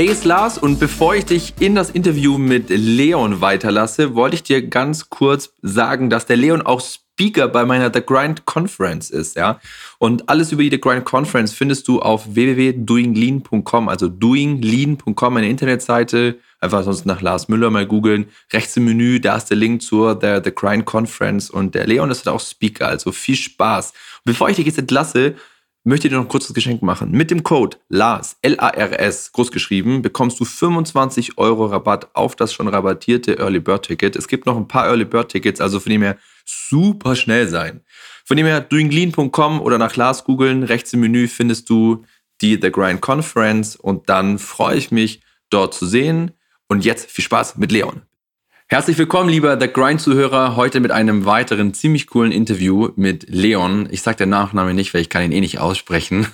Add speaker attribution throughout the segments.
Speaker 1: Hey, ist Lars und bevor ich dich in das Interview mit Leon weiterlasse, wollte ich dir ganz kurz sagen, dass der Leon auch Speaker bei meiner The Grind Conference ist, ja. Und alles über die The Grind Conference findest du auf www.doinglean.com, also doinglean.com, eine Internetseite. Einfach sonst nach Lars Müller mal googeln. Rechts im Menü, da ist der Link zur The, The Grind Conference und der Leon ist auch Speaker, also viel Spaß. bevor ich dich jetzt entlasse, möchte dir noch ein kurzes Geschenk machen. Mit dem Code LARS, L-A-R-S, groß geschrieben, bekommst du 25 Euro Rabatt auf das schon rabattierte Early Bird Ticket. Es gibt noch ein paar Early Bird Tickets, also von dem her super schnell sein. Von dem her doinglean.com oder nach Lars googeln. Rechts im Menü findest du die The Grind Conference und dann freue ich mich, dort zu sehen. Und jetzt viel Spaß mit Leon. Herzlich willkommen, lieber The Grind-Zuhörer, heute mit einem weiteren ziemlich coolen Interview mit Leon. Ich sage den Nachnamen nicht, weil ich kann ihn eh nicht aussprechen.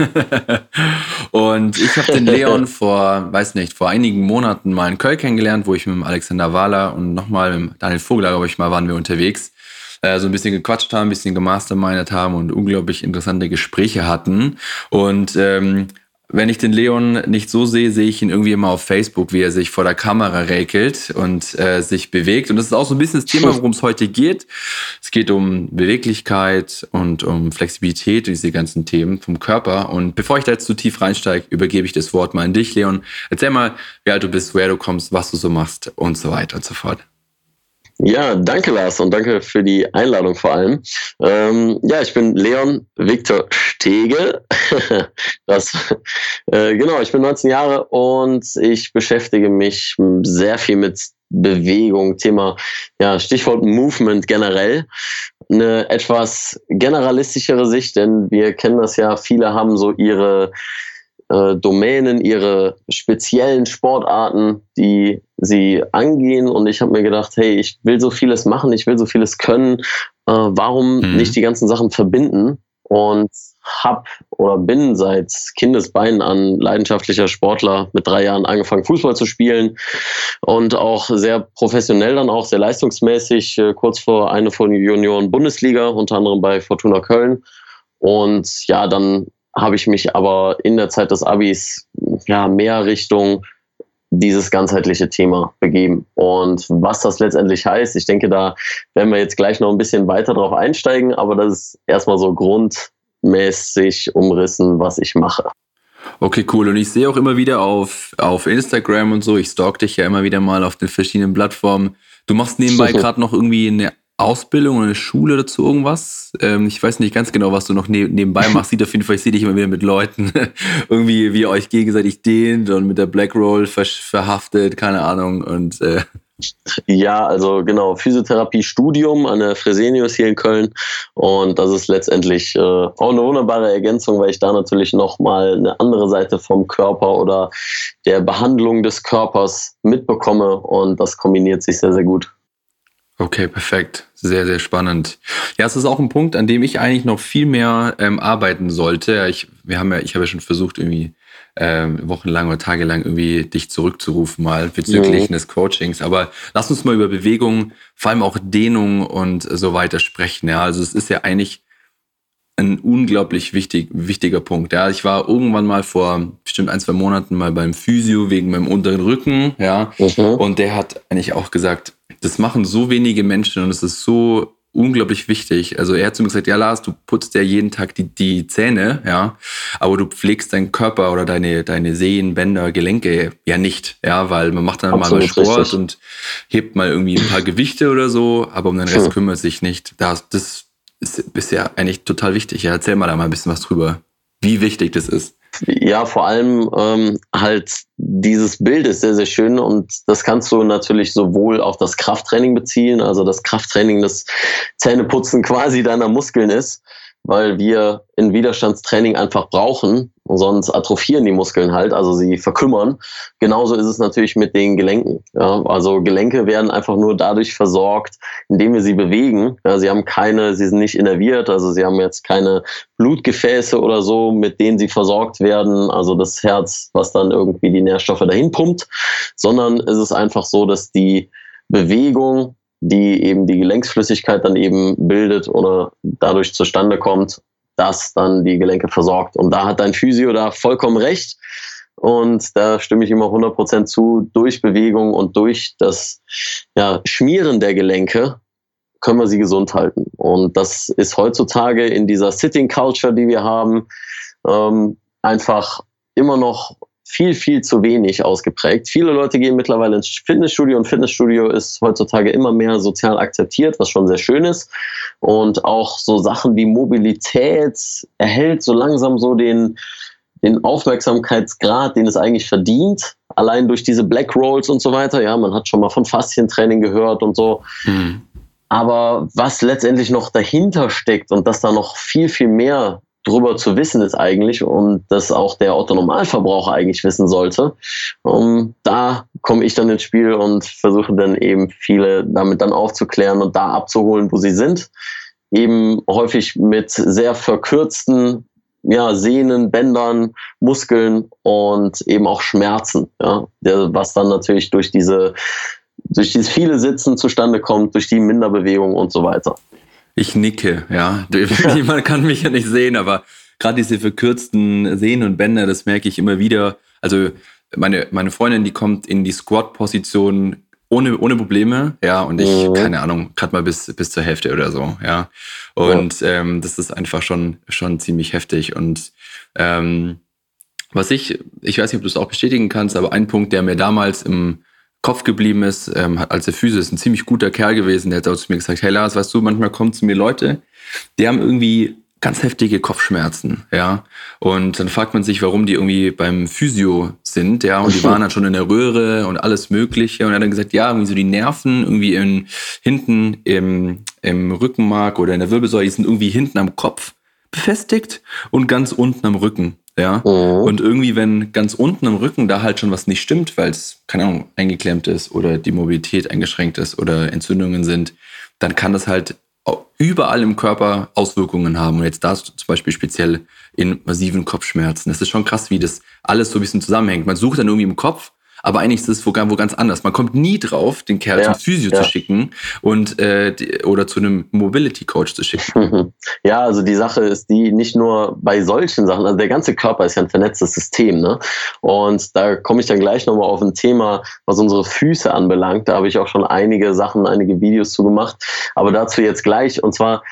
Speaker 1: und ich habe den Leon vor, weiß nicht, vor einigen Monaten mal in Köln kennengelernt, wo ich mit Alexander Wahler und nochmal mit Daniel Vogler, glaube ich mal, waren wir unterwegs. Äh, so ein bisschen gequatscht haben, ein bisschen gemastermindet haben und unglaublich interessante Gespräche hatten. Und ähm, wenn ich den Leon nicht so sehe, sehe ich ihn irgendwie immer auf Facebook, wie er sich vor der Kamera räkelt und äh, sich bewegt. Und das ist auch so ein bisschen das Thema, worum es heute geht. Es geht um Beweglichkeit und um Flexibilität und diese ganzen Themen vom Körper. Und bevor ich da jetzt zu tief reinsteige, übergebe ich das Wort mal an dich, Leon. Erzähl mal, wie alt du bist, woher du kommst, was du so machst und so weiter und so fort.
Speaker 2: Ja, danke Lars und danke für die Einladung vor allem. Ähm, ja, ich bin Leon Viktor Stege. das, äh, genau, ich bin 19 Jahre und ich beschäftige mich sehr viel mit Bewegung, Thema, ja, Stichwort Movement generell. Eine etwas generalistischere Sicht, denn wir kennen das ja, viele haben so ihre äh, Domänen, ihre speziellen Sportarten, die sie angehen. Und ich habe mir gedacht, hey, ich will so vieles machen, ich will so vieles können. Äh, warum mhm. nicht die ganzen Sachen verbinden? Und hab oder bin seit Kindesbeinen an leidenschaftlicher Sportler mit drei Jahren angefangen, Fußball zu spielen und auch sehr professionell dann auch sehr leistungsmäßig, äh, kurz vor eine von Junioren Bundesliga, unter anderem bei Fortuna Köln. Und ja, dann habe ich mich aber in der Zeit des Abis ja mehr Richtung dieses ganzheitliche Thema begeben. Und was das letztendlich heißt, ich denke, da werden wir jetzt gleich noch ein bisschen weiter drauf einsteigen, aber das ist erstmal so grundmäßig umrissen, was ich mache.
Speaker 1: Okay, cool. Und ich sehe auch immer wieder auf, auf Instagram und so, ich stalk dich ja immer wieder mal auf den verschiedenen Plattformen. Du machst nebenbei gerade noch irgendwie eine Ausbildung oder eine Schule dazu irgendwas. Ähm, ich weiß nicht ganz genau, was du noch ne nebenbei machst. Sieht auf jeden Fall, ich sehe dich immer wieder mit Leuten, irgendwie, wie ihr euch gegenseitig dehnt und mit der Black Roll ver verhaftet, keine Ahnung. Und äh
Speaker 2: ja, also genau, Physiotherapie-Studium an der Fresenius hier in Köln. Und das ist letztendlich äh, auch eine wunderbare Ergänzung, weil ich da natürlich nochmal eine andere Seite vom Körper oder der Behandlung des Körpers mitbekomme. Und das kombiniert sich sehr, sehr gut.
Speaker 1: Okay, perfekt. Sehr, sehr spannend. Ja, es ist auch ein Punkt, an dem ich eigentlich noch viel mehr ähm, arbeiten sollte. Ich, wir haben ja, ich habe ja schon versucht, irgendwie ähm, wochenlang oder tagelang irgendwie dich zurückzurufen, mal bezüglich mhm. des Coachings. Aber lass uns mal über Bewegung, vor allem auch Dehnung und so weiter sprechen. Ja, also es ist ja eigentlich ein unglaublich wichtig, wichtiger Punkt. Ja, ich war irgendwann mal vor bestimmt ein, zwei Monaten mal beim Physio wegen meinem unteren Rücken. Ja, mhm. und der hat eigentlich auch gesagt, das machen so wenige Menschen und es ist so unglaublich wichtig. Also er hat zu mir gesagt, ja Lars, du putzt ja jeden Tag die, die Zähne, ja, aber du pflegst deinen Körper oder deine, deine Sehnen, Bänder, Gelenke ja nicht, ja, weil man macht dann Absolut mal Sport richtig. und hebt mal irgendwie ein paar Gewichte oder so, aber um den Rest hm. kümmert sich nicht. Das, das ist bisher eigentlich total wichtig. Ja, erzähl mal da mal ein bisschen was drüber, wie wichtig das ist.
Speaker 2: Ja, vor allem ähm, halt dieses Bild ist sehr, sehr schön und das kannst du natürlich sowohl auf das Krafttraining beziehen, also das Krafttraining, das Zähneputzen quasi deiner Muskeln ist, weil wir in Widerstandstraining einfach brauchen, sonst atrophieren die Muskeln halt, also sie verkümmern. Genauso ist es natürlich mit den Gelenken. Ja, also Gelenke werden einfach nur dadurch versorgt, indem wir sie bewegen. Ja, sie haben keine, sie sind nicht innerviert, also sie haben jetzt keine Blutgefäße oder so, mit denen sie versorgt werden, also das Herz, was dann irgendwie die Nährstoffe dahin pumpt, sondern es ist einfach so, dass die Bewegung die eben die Gelenksflüssigkeit dann eben bildet oder dadurch zustande kommt, dass dann die Gelenke versorgt. Und da hat dein Physio da vollkommen recht. Und da stimme ich auch 100% zu. Durch Bewegung und durch das ja, Schmieren der Gelenke können wir sie gesund halten. Und das ist heutzutage in dieser Sitting Culture, die wir haben, ähm, einfach immer noch viel, viel zu wenig ausgeprägt. Viele Leute gehen mittlerweile ins Fitnessstudio und Fitnessstudio ist heutzutage immer mehr sozial akzeptiert, was schon sehr schön ist. Und auch so Sachen wie Mobilität erhält so langsam so den, den Aufmerksamkeitsgrad, den es eigentlich verdient. Allein durch diese Black Rolls und so weiter. Ja, man hat schon mal von Faszientraining gehört und so. Mhm. Aber was letztendlich noch dahinter steckt und dass da noch viel, viel mehr drüber zu wissen ist eigentlich und das auch der Autonomalverbraucher eigentlich wissen sollte. Um, da komme ich dann ins Spiel und versuche dann eben viele damit dann aufzuklären und da abzuholen, wo sie sind. Eben häufig mit sehr verkürzten ja, Sehnen, Bändern, Muskeln und eben auch Schmerzen, ja, was dann natürlich durch diese durch dieses viele Sitzen zustande kommt, durch die Minderbewegung und so weiter.
Speaker 1: Ich nicke, ja. Man kann mich ja nicht sehen, aber gerade diese verkürzten Sehnen und Bänder, das merke ich immer wieder. Also meine, meine Freundin, die kommt in die Squat-Position ohne, ohne Probleme, ja, und ich, mhm. keine Ahnung, gerade mal bis, bis zur Hälfte oder so, ja. Und ja. Ähm, das ist einfach schon, schon ziemlich heftig. Und ähm, was ich, ich weiß nicht, ob du es auch bestätigen kannst, aber ein Punkt, der mir damals im Kopf geblieben ist, ähm, als der Physio ist ein ziemlich guter Kerl gewesen. Der hat auch zu mir gesagt, hey Lars, weißt du, manchmal kommen zu mir Leute, die haben irgendwie ganz heftige Kopfschmerzen, ja. Und dann fragt man sich, warum die irgendwie beim Physio sind, ja. Und die waren dann schon in der Röhre und alles Mögliche. Und er hat dann gesagt, ja, irgendwie so die Nerven irgendwie in, hinten im, im Rückenmark oder in der Wirbelsäule, die sind irgendwie hinten am Kopf befestigt und ganz unten am Rücken. Ja. Mhm. Und irgendwie, wenn ganz unten am Rücken da halt schon was nicht stimmt, weil es, keine Ahnung, eingeklemmt ist oder die Mobilität eingeschränkt ist oder Entzündungen sind, dann kann das halt überall im Körper Auswirkungen haben. Und jetzt da zum Beispiel speziell in massiven Kopfschmerzen. Das ist schon krass, wie das alles so ein bisschen zusammenhängt. Man sucht dann irgendwie im Kopf aber eigentlich ist es wo, wo ganz anders. Man kommt nie drauf, den Kerl ja, zum Physio ja. zu schicken und äh, die, oder zu einem Mobility Coach zu schicken.
Speaker 2: Ja, also die Sache ist die nicht nur bei solchen Sachen, also der ganze Körper ist ja ein vernetztes System, ne? Und da komme ich dann gleich nochmal auf ein Thema, was unsere Füße anbelangt. Da habe ich auch schon einige Sachen, einige Videos zu gemacht. Aber dazu jetzt gleich. Und zwar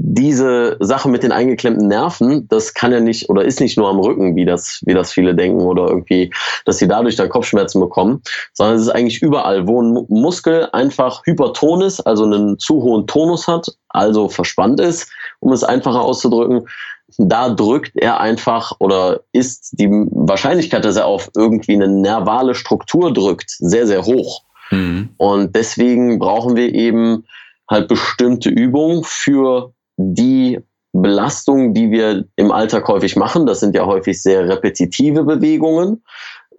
Speaker 2: diese Sache mit den eingeklemmten Nerven, das kann ja nicht oder ist nicht nur am Rücken, wie das, wie das viele denken oder irgendwie, dass sie dadurch dann Kopfschmerzen bekommen, sondern es ist eigentlich überall, wo ein Muskel einfach hyperton ist, also einen zu hohen Tonus hat, also verspannt ist, um es einfacher auszudrücken, da drückt er einfach oder ist die Wahrscheinlichkeit, dass er auf irgendwie eine nervale Struktur drückt, sehr, sehr hoch. Mhm. Und deswegen brauchen wir eben halt bestimmte Übungen für die Belastungen, die wir im Alltag häufig machen, das sind ja häufig sehr repetitive Bewegungen,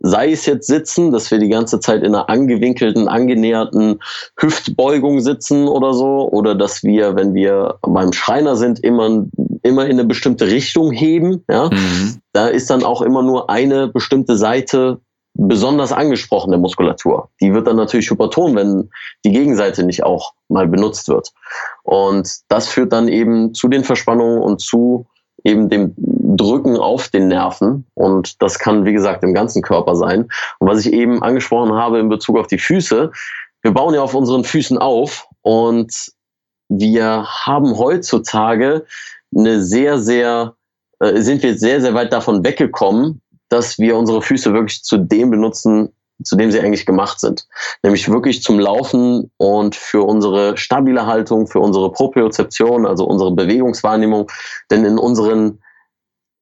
Speaker 2: sei es jetzt sitzen, dass wir die ganze Zeit in einer angewinkelten, angenäherten Hüftbeugung sitzen oder so, oder dass wir, wenn wir beim Schreiner sind, immer, immer in eine bestimmte Richtung heben. Ja? Mhm. Da ist dann auch immer nur eine bestimmte Seite besonders angesprochene Muskulatur. Die wird dann natürlich hyperton, wenn die Gegenseite nicht auch mal benutzt wird. Und das führt dann eben zu den Verspannungen und zu eben dem Drücken auf den Nerven. Und das kann, wie gesagt, im ganzen Körper sein. Und was ich eben angesprochen habe in Bezug auf die Füße, wir bauen ja auf unseren Füßen auf und wir haben heutzutage eine sehr, sehr, äh, sind wir sehr, sehr weit davon weggekommen, dass wir unsere Füße wirklich zu dem benutzen, zu dem sie eigentlich gemacht sind. Nämlich wirklich zum Laufen und für unsere stabile Haltung, für unsere Propriozeption, also unsere Bewegungswahrnehmung. Denn in unseren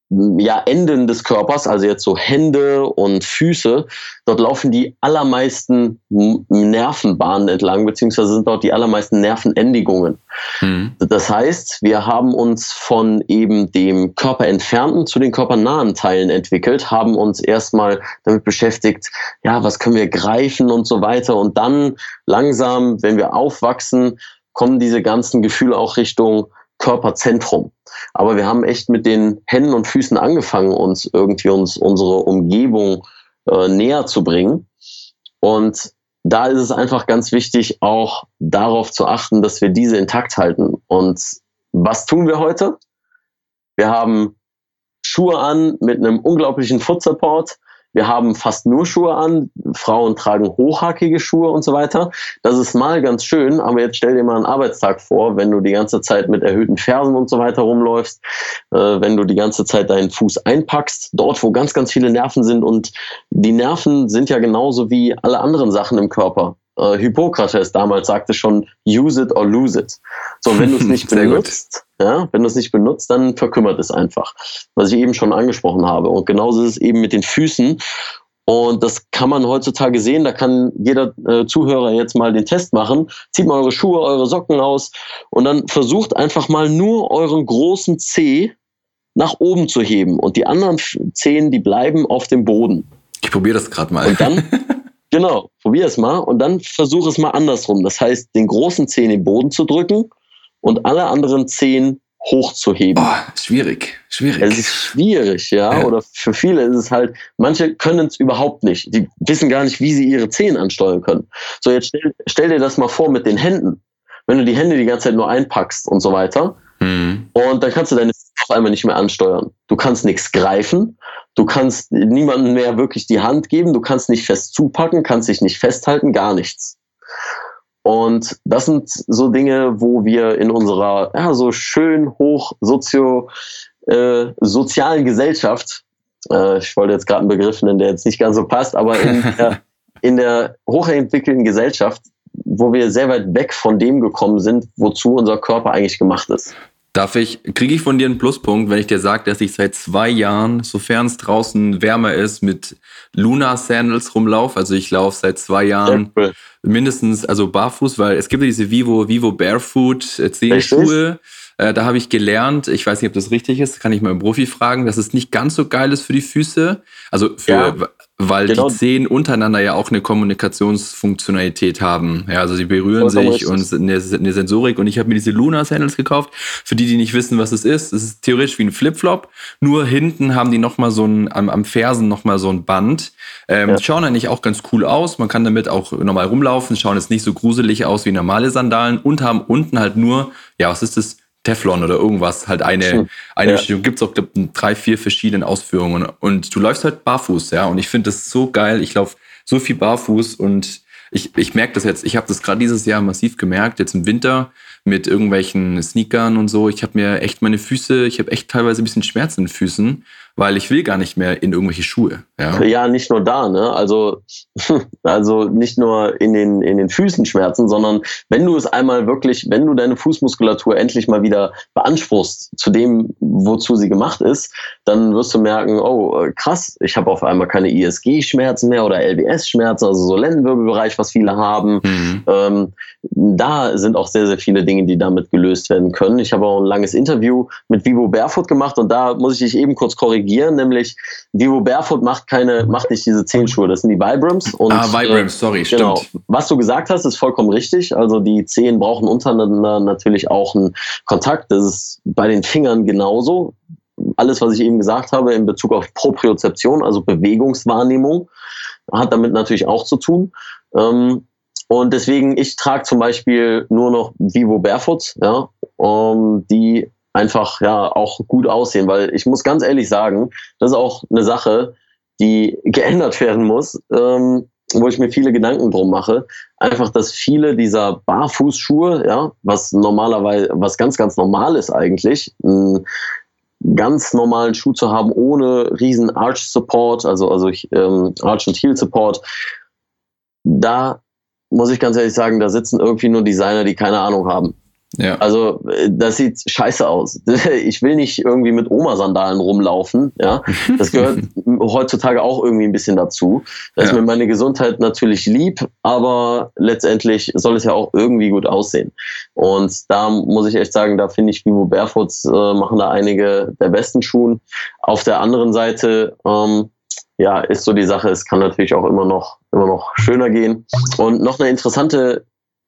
Speaker 2: ja, Enden des Körpers, also jetzt so Hände und Füße, dort laufen die allermeisten Nervenbahnen entlang, beziehungsweise sind dort die allermeisten Nervenendigungen. Mhm. Das heißt, wir haben uns von eben dem körperentfernten zu den körpernahen Teilen entwickelt, haben uns erstmal damit beschäftigt, ja, was können wir greifen und so weiter. Und dann langsam, wenn wir aufwachsen, kommen diese ganzen Gefühle auch Richtung Körperzentrum. Aber wir haben echt mit den Händen und Füßen angefangen, uns irgendwie uns unsere Umgebung äh, näher zu bringen. Und da ist es einfach ganz wichtig, auch darauf zu achten, dass wir diese intakt halten. Und was tun wir heute? Wir haben Schuhe an mit einem unglaublichen Foot Support. Wir haben fast nur Schuhe an. Frauen tragen hochhackige Schuhe und so weiter. Das ist mal ganz schön, aber jetzt stell dir mal einen Arbeitstag vor, wenn du die ganze Zeit mit erhöhten Fersen und so weiter rumläufst, äh, wenn du die ganze Zeit deinen Fuß einpackst, dort, wo ganz, ganz viele Nerven sind. Und die Nerven sind ja genauso wie alle anderen Sachen im Körper. Äh, Hippokrates damals sagte schon, use it or lose it. So, wenn du es nicht benutzt, ja, wenn du es nicht benutzt, dann verkümmert es einfach, was ich eben schon angesprochen habe. Und genauso ist es eben mit den Füßen. Und das kann man heutzutage sehen. Da kann jeder äh, Zuhörer jetzt mal den Test machen. Zieht mal eure Schuhe, eure Socken aus und dann versucht einfach mal nur euren großen Zeh nach oben zu heben. Und die anderen Zehen, die bleiben auf dem Boden.
Speaker 1: Ich probiere das gerade mal.
Speaker 2: Und dann, genau, probier es mal und dann versuch es mal andersrum. Das heißt, den großen Zeh in den Boden zu drücken und alle anderen zehn hochzuheben.
Speaker 1: Oh, schwierig, schwierig.
Speaker 2: Es ist schwierig, ja? ja. Oder für viele ist es halt, manche können es überhaupt nicht. Die wissen gar nicht, wie sie ihre Zehen ansteuern können. So, jetzt stell, stell dir das mal vor mit den Händen. Wenn du die Hände die ganze Zeit nur einpackst und so weiter, mhm. und dann kannst du deine auf einmal nicht mehr ansteuern. Du kannst nichts greifen, du kannst niemandem mehr wirklich die Hand geben, du kannst nicht fest zupacken, kannst dich nicht festhalten, gar nichts. Und das sind so Dinge, wo wir in unserer ja, so schön hoch sozio, äh, sozialen Gesellschaft, äh, ich wollte jetzt gerade einen Begriff nennen, der jetzt nicht ganz so passt, aber in der, in der hochentwickelten Gesellschaft, wo wir sehr weit weg von dem gekommen sind, wozu unser Körper eigentlich gemacht ist.
Speaker 1: Darf ich, kriege ich von dir einen Pluspunkt, wenn ich dir sage, dass ich seit zwei Jahren, sofern es draußen wärmer ist, mit Luna Sandals rumlaufe? Also ich laufe seit zwei Jahren cool. mindestens, also barfuß, weil es gibt ja diese Vivo, Vivo Barefoot äh, Zehenschuhe. Äh, da habe ich gelernt, ich weiß nicht, ob das richtig ist, kann ich mal einen Profi fragen, dass es nicht ganz so geil ist für die Füße. Also für, ja. Weil genau. die Zehen untereinander ja auch eine Kommunikationsfunktionalität haben. Ja, also sie berühren sich und eine, eine, Sensorik. Und ich habe mir diese Luna Sandals gekauft. Für die, die nicht wissen, was es ist, es ist theoretisch wie ein Flipflop. Nur hinten haben die nochmal so ein, am, am Fersen nochmal so ein Band. Ähm, ja. Schauen eigentlich auch ganz cool aus. Man kann damit auch normal rumlaufen. Schauen jetzt nicht so gruselig aus wie normale Sandalen und haben unten halt nur, ja, was ist das? Teflon oder irgendwas, halt eine, eine ja. gibt es auch glaub, drei, vier verschiedene Ausführungen. Und du läufst halt barfuß, ja. Und ich finde das so geil. Ich laufe so viel barfuß und ich, ich merke das jetzt, ich habe das gerade dieses Jahr massiv gemerkt, jetzt im Winter mit irgendwelchen Sneakern und so. Ich habe mir echt meine Füße, ich habe echt teilweise ein bisschen Schmerzen in den Füßen weil ich will gar nicht mehr in irgendwelche Schuhe.
Speaker 2: Ja, ja nicht nur da, ne? Also, also nicht nur in den, in den Füßen Schmerzen, sondern wenn du es einmal wirklich, wenn du deine Fußmuskulatur endlich mal wieder beanspruchst zu dem, wozu sie gemacht ist, dann wirst du merken, oh krass, ich habe auf einmal keine ISG-Schmerzen mehr oder LBS-Schmerzen, also so Lendenwirbelbereich, was viele haben. Mhm. Ähm, da sind auch sehr, sehr viele Dinge, die damit gelöst werden können. Ich habe auch ein langes Interview mit Vivo Barefoot gemacht und da muss ich dich eben kurz korrigieren korrigieren, nämlich Vivo Barefoot macht keine, macht nicht diese Zehenschuhe, das sind die Vibrams.
Speaker 1: Und, ah, Vibrams, äh, sorry, genau. stimmt.
Speaker 2: Was du gesagt hast, ist vollkommen richtig. Also die Zehen brauchen untereinander natürlich auch einen Kontakt. Das ist bei den Fingern genauso. Alles, was ich eben gesagt habe in Bezug auf Propriozeption, also Bewegungswahrnehmung, hat damit natürlich auch zu tun. Ähm, und deswegen, ich trage zum Beispiel nur noch Vivo Barefoot, ja, um, die einfach ja auch gut aussehen, weil ich muss ganz ehrlich sagen, das ist auch eine Sache, die geändert werden muss, ähm, wo ich mir viele Gedanken drum mache. Einfach, dass viele dieser Barfußschuhe, ja, was normalerweise, was ganz, ganz normal ist eigentlich, einen ganz normalen Schuh zu haben, ohne riesen Arch Support, also, also ähm, Arch und Heel Support, da muss ich ganz ehrlich sagen, da sitzen irgendwie nur Designer, die keine Ahnung haben. Ja. Also äh, das sieht scheiße aus. Ich will nicht irgendwie mit Oma-Sandalen rumlaufen. Ja, das gehört heutzutage auch irgendwie ein bisschen dazu. Da ja. ist mir meine Gesundheit natürlich lieb, aber letztendlich soll es ja auch irgendwie gut aussehen. Und da muss ich echt sagen, da finde ich Vivo Barefoots äh, machen da einige der besten Schuhen. Auf der anderen Seite ähm, ja, ist so die Sache, es kann natürlich auch immer noch, immer noch schöner gehen. Und noch eine interessante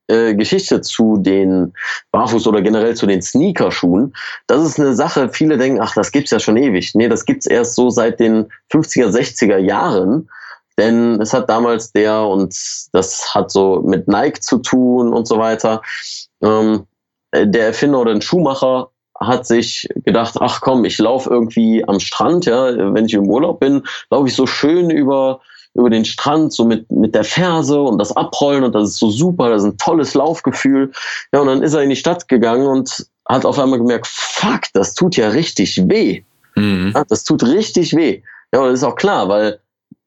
Speaker 2: äh, Geschichte zu den Barfuß oder generell zu den Sneakerschuhen. Das ist eine Sache, viele denken, ach, das gibt's ja schon ewig. Nee, das gibt's erst so seit den 50er, 60er Jahren. Denn es hat damals der, und das hat so mit Nike zu tun und so weiter, ähm, der Erfinder oder ein Schuhmacher hat sich gedacht, ach komm, ich laufe irgendwie am Strand, ja, wenn ich im Urlaub bin, laufe ich so schön über über den Strand, so mit, mit der Ferse und das Abrollen und das ist so super, das ist ein tolles Laufgefühl. Ja, und dann ist er in die Stadt gegangen und hat auf einmal gemerkt, fuck, das tut ja richtig weh. Mhm. Ja, das tut richtig weh. Ja, und das ist auch klar, weil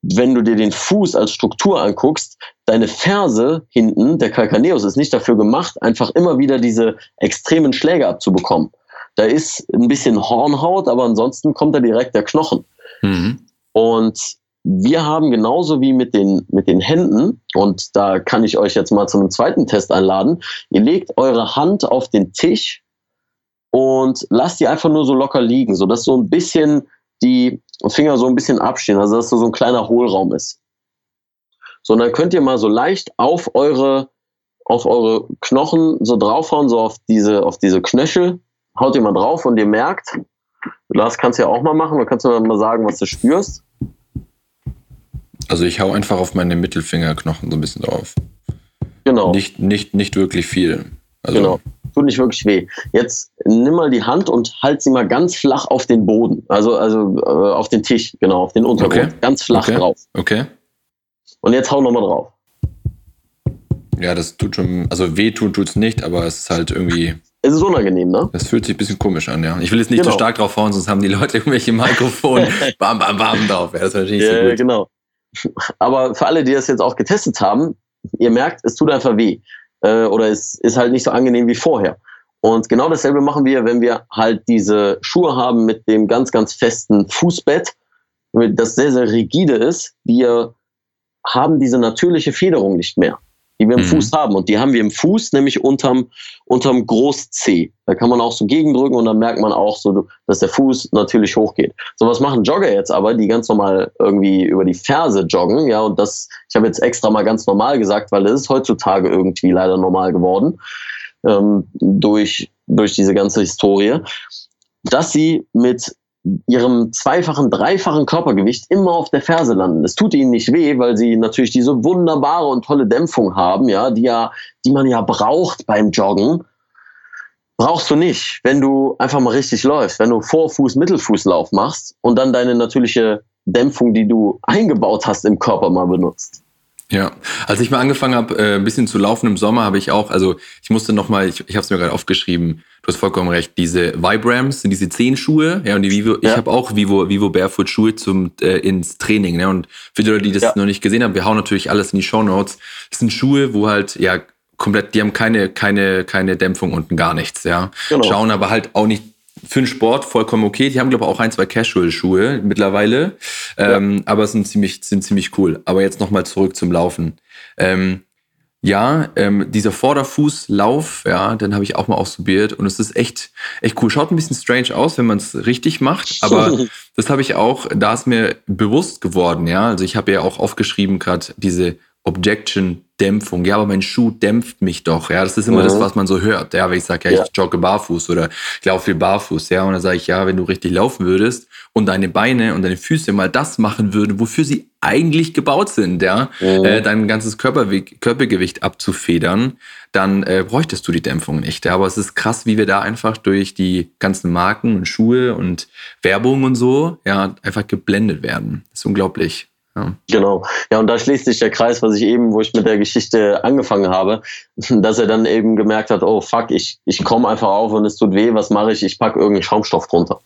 Speaker 2: wenn du dir den Fuß als Struktur anguckst, deine Ferse hinten, der Calcaneus, ist nicht dafür gemacht, einfach immer wieder diese extremen Schläge abzubekommen. Da ist ein bisschen Hornhaut, aber ansonsten kommt da direkt der Knochen. Mhm. Und wir haben genauso wie mit den, mit den Händen, und da kann ich euch jetzt mal zu einem zweiten Test einladen, ihr legt eure Hand auf den Tisch und lasst die einfach nur so locker liegen, sodass so ein bisschen die Finger so ein bisschen abstehen, also dass so ein kleiner Hohlraum ist. So, und dann könnt ihr mal so leicht auf eure, auf eure Knochen so draufhauen, so auf diese, auf diese Knöchel, haut ihr mal drauf und ihr merkt, Lars kannst du ja auch mal machen, dann kannst du mal sagen, was du spürst.
Speaker 1: Also ich hau einfach auf meine Mittelfingerknochen so ein bisschen drauf.
Speaker 2: Genau.
Speaker 1: Nicht, nicht, nicht wirklich viel.
Speaker 2: Also genau. Tut nicht wirklich weh. Jetzt nimm mal die Hand und halt sie mal ganz flach auf den Boden. Also, also äh, auf den Tisch, genau, auf den Untergrund. Okay. Ganz flach
Speaker 1: okay.
Speaker 2: drauf.
Speaker 1: Okay.
Speaker 2: Und jetzt hau nochmal drauf.
Speaker 1: Ja, das tut schon, also weh tut es nicht, aber es ist halt irgendwie.
Speaker 2: Es ist unangenehm, ne?
Speaker 1: Das fühlt sich ein bisschen komisch an, ja. Ich will jetzt nicht genau. zu stark drauf hauen, sonst haben die Leute irgendwelche Mikrofone bam, bam, bam drauf. Ja, das ist natürlich
Speaker 2: ja,
Speaker 1: so gut.
Speaker 2: genau. Aber für alle, die das jetzt auch getestet haben, ihr merkt, es tut einfach weh. Äh, oder es ist halt nicht so angenehm wie vorher. Und genau dasselbe machen wir, wenn wir halt diese Schuhe haben mit dem ganz, ganz festen Fußbett, das sehr, sehr rigide ist. Wir haben diese natürliche Federung nicht mehr die wir im mhm. Fuß haben. Und die haben wir im Fuß, nämlich unterm, unterm Groß-C. Da kann man auch so gegendrücken und dann merkt man auch so, dass der Fuß natürlich hochgeht. So was machen Jogger jetzt aber, die ganz normal irgendwie über die Ferse joggen. Ja, und das, ich habe jetzt extra mal ganz normal gesagt, weil es ist heutzutage irgendwie leider normal geworden. Ähm, durch, durch diese ganze Historie, dass sie mit ihrem zweifachen, dreifachen Körpergewicht immer auf der Ferse landen. Es tut ihnen nicht weh, weil sie natürlich diese wunderbare und tolle Dämpfung haben, ja, die ja, die man ja braucht beim Joggen. Brauchst du nicht, wenn du einfach mal richtig läufst, wenn du Vorfuß, Mittelfußlauf machst und dann deine natürliche Dämpfung, die du eingebaut hast im Körper mal benutzt.
Speaker 1: Ja, als ich mal angefangen habe, äh, ein bisschen zu laufen im Sommer, habe ich auch, also ich musste nochmal, ich, ich habe es mir gerade aufgeschrieben, du hast vollkommen recht, diese Vibrams sind diese Zehenschuhe, ja, und die Vivo, ja. ich habe auch Vivo, Vivo Barefoot Schuhe zum, äh, ins Training, ne, und für die Leute, die das ja. noch nicht gesehen haben, wir hauen natürlich alles in die Show Notes. Das sind Schuhe, wo halt, ja, komplett, die haben keine, keine, keine Dämpfung unten, gar nichts, ja. Genau. Schauen aber halt auch nicht für den Sport vollkommen okay. Die haben, glaube ich, auch ein, zwei Casual-Schuhe mittlerweile. Ja. Ähm, aber sind ziemlich, sind ziemlich cool. Aber jetzt nochmal zurück zum Laufen. Ähm, ja, ähm, dieser Vorderfußlauf, ja, den habe ich auch mal ausprobiert und es ist echt, echt cool. Schaut ein bisschen strange aus, wenn man es richtig macht, aber das habe ich auch, da ist mir bewusst geworden, ja. Also ich habe ja auch aufgeschrieben gerade diese Objection Dämpfung. Ja, aber mein Schuh dämpft mich doch. Ja, das ist immer mhm. das, was man so hört. Ja, wenn ich sage, ja, ja, ich jogge barfuß oder ich laufe viel barfuß. Ja, und dann sage ich, ja, wenn du richtig laufen würdest und deine Beine und deine Füße mal das machen würden, wofür sie eigentlich gebaut sind, ja, mhm. äh, dein ganzes Körperweg, Körpergewicht abzufedern, dann äh, bräuchtest du die Dämpfung nicht. Ja, aber es ist krass, wie wir da einfach durch die ganzen Marken und Schuhe und Werbung und so, ja, einfach geblendet werden. Das ist unglaublich.
Speaker 2: Ja. Genau. Ja, und da schließt sich der Kreis, was ich eben, wo ich mit der Geschichte angefangen habe, dass er dann eben gemerkt hat, oh fuck, ich, ich komme einfach auf und es tut weh, was mache ich? Ich packe irgendeinen Schaumstoff drunter.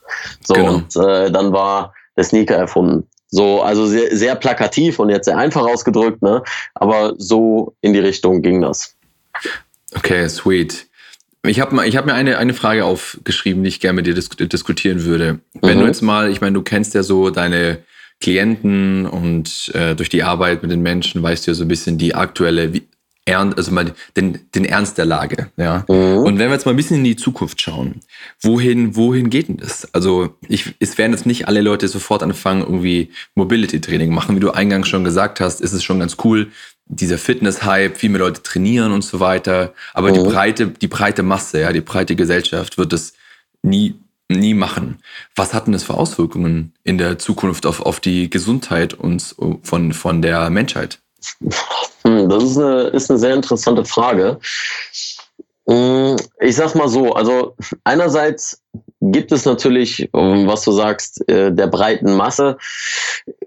Speaker 2: So, genau. und äh, dann war der Sneaker erfunden. So, also sehr, sehr plakativ und jetzt sehr einfach ausgedrückt, ne? Aber so in die Richtung ging das.
Speaker 1: Okay, sweet. Ich habe ich hab mir eine, eine Frage aufgeschrieben, die ich gerne mit dir dis diskutieren würde. Wenn
Speaker 2: Mhm.
Speaker 1: du jetzt mal, ich meine, du kennst ja so deine Klienten und äh, durch die Arbeit mit den Menschen weißt du ja so ein bisschen die aktuelle, ernst, also mal den, den Ernst der Lage. Ja.
Speaker 2: Mhm.
Speaker 1: Und wenn wir jetzt mal ein bisschen in die Zukunft schauen, wohin, wohin geht denn das? Also ich, es werden jetzt nicht alle Leute sofort anfangen, irgendwie Mobility-Training machen. Wie du eingangs schon gesagt hast, ist es schon ganz cool, dieser Fitness-Hype, viel mehr Leute trainieren und so weiter. Aber die
Speaker 2: Mhm.
Speaker 1: breite, die breite Masse, ja, die breite Gesellschaft wird es nie, nie machen. Was hat denn das für Auswirkungen in der Zukunft auf, auf die Gesundheit uns von, von der Menschheit?
Speaker 2: Hm, Das ist eine, ist eine sehr interessante Frage. Hm, Ich sag mal so, also einerseits gibt es natürlich, ähm, was du sagst, äh, der breiten Masse,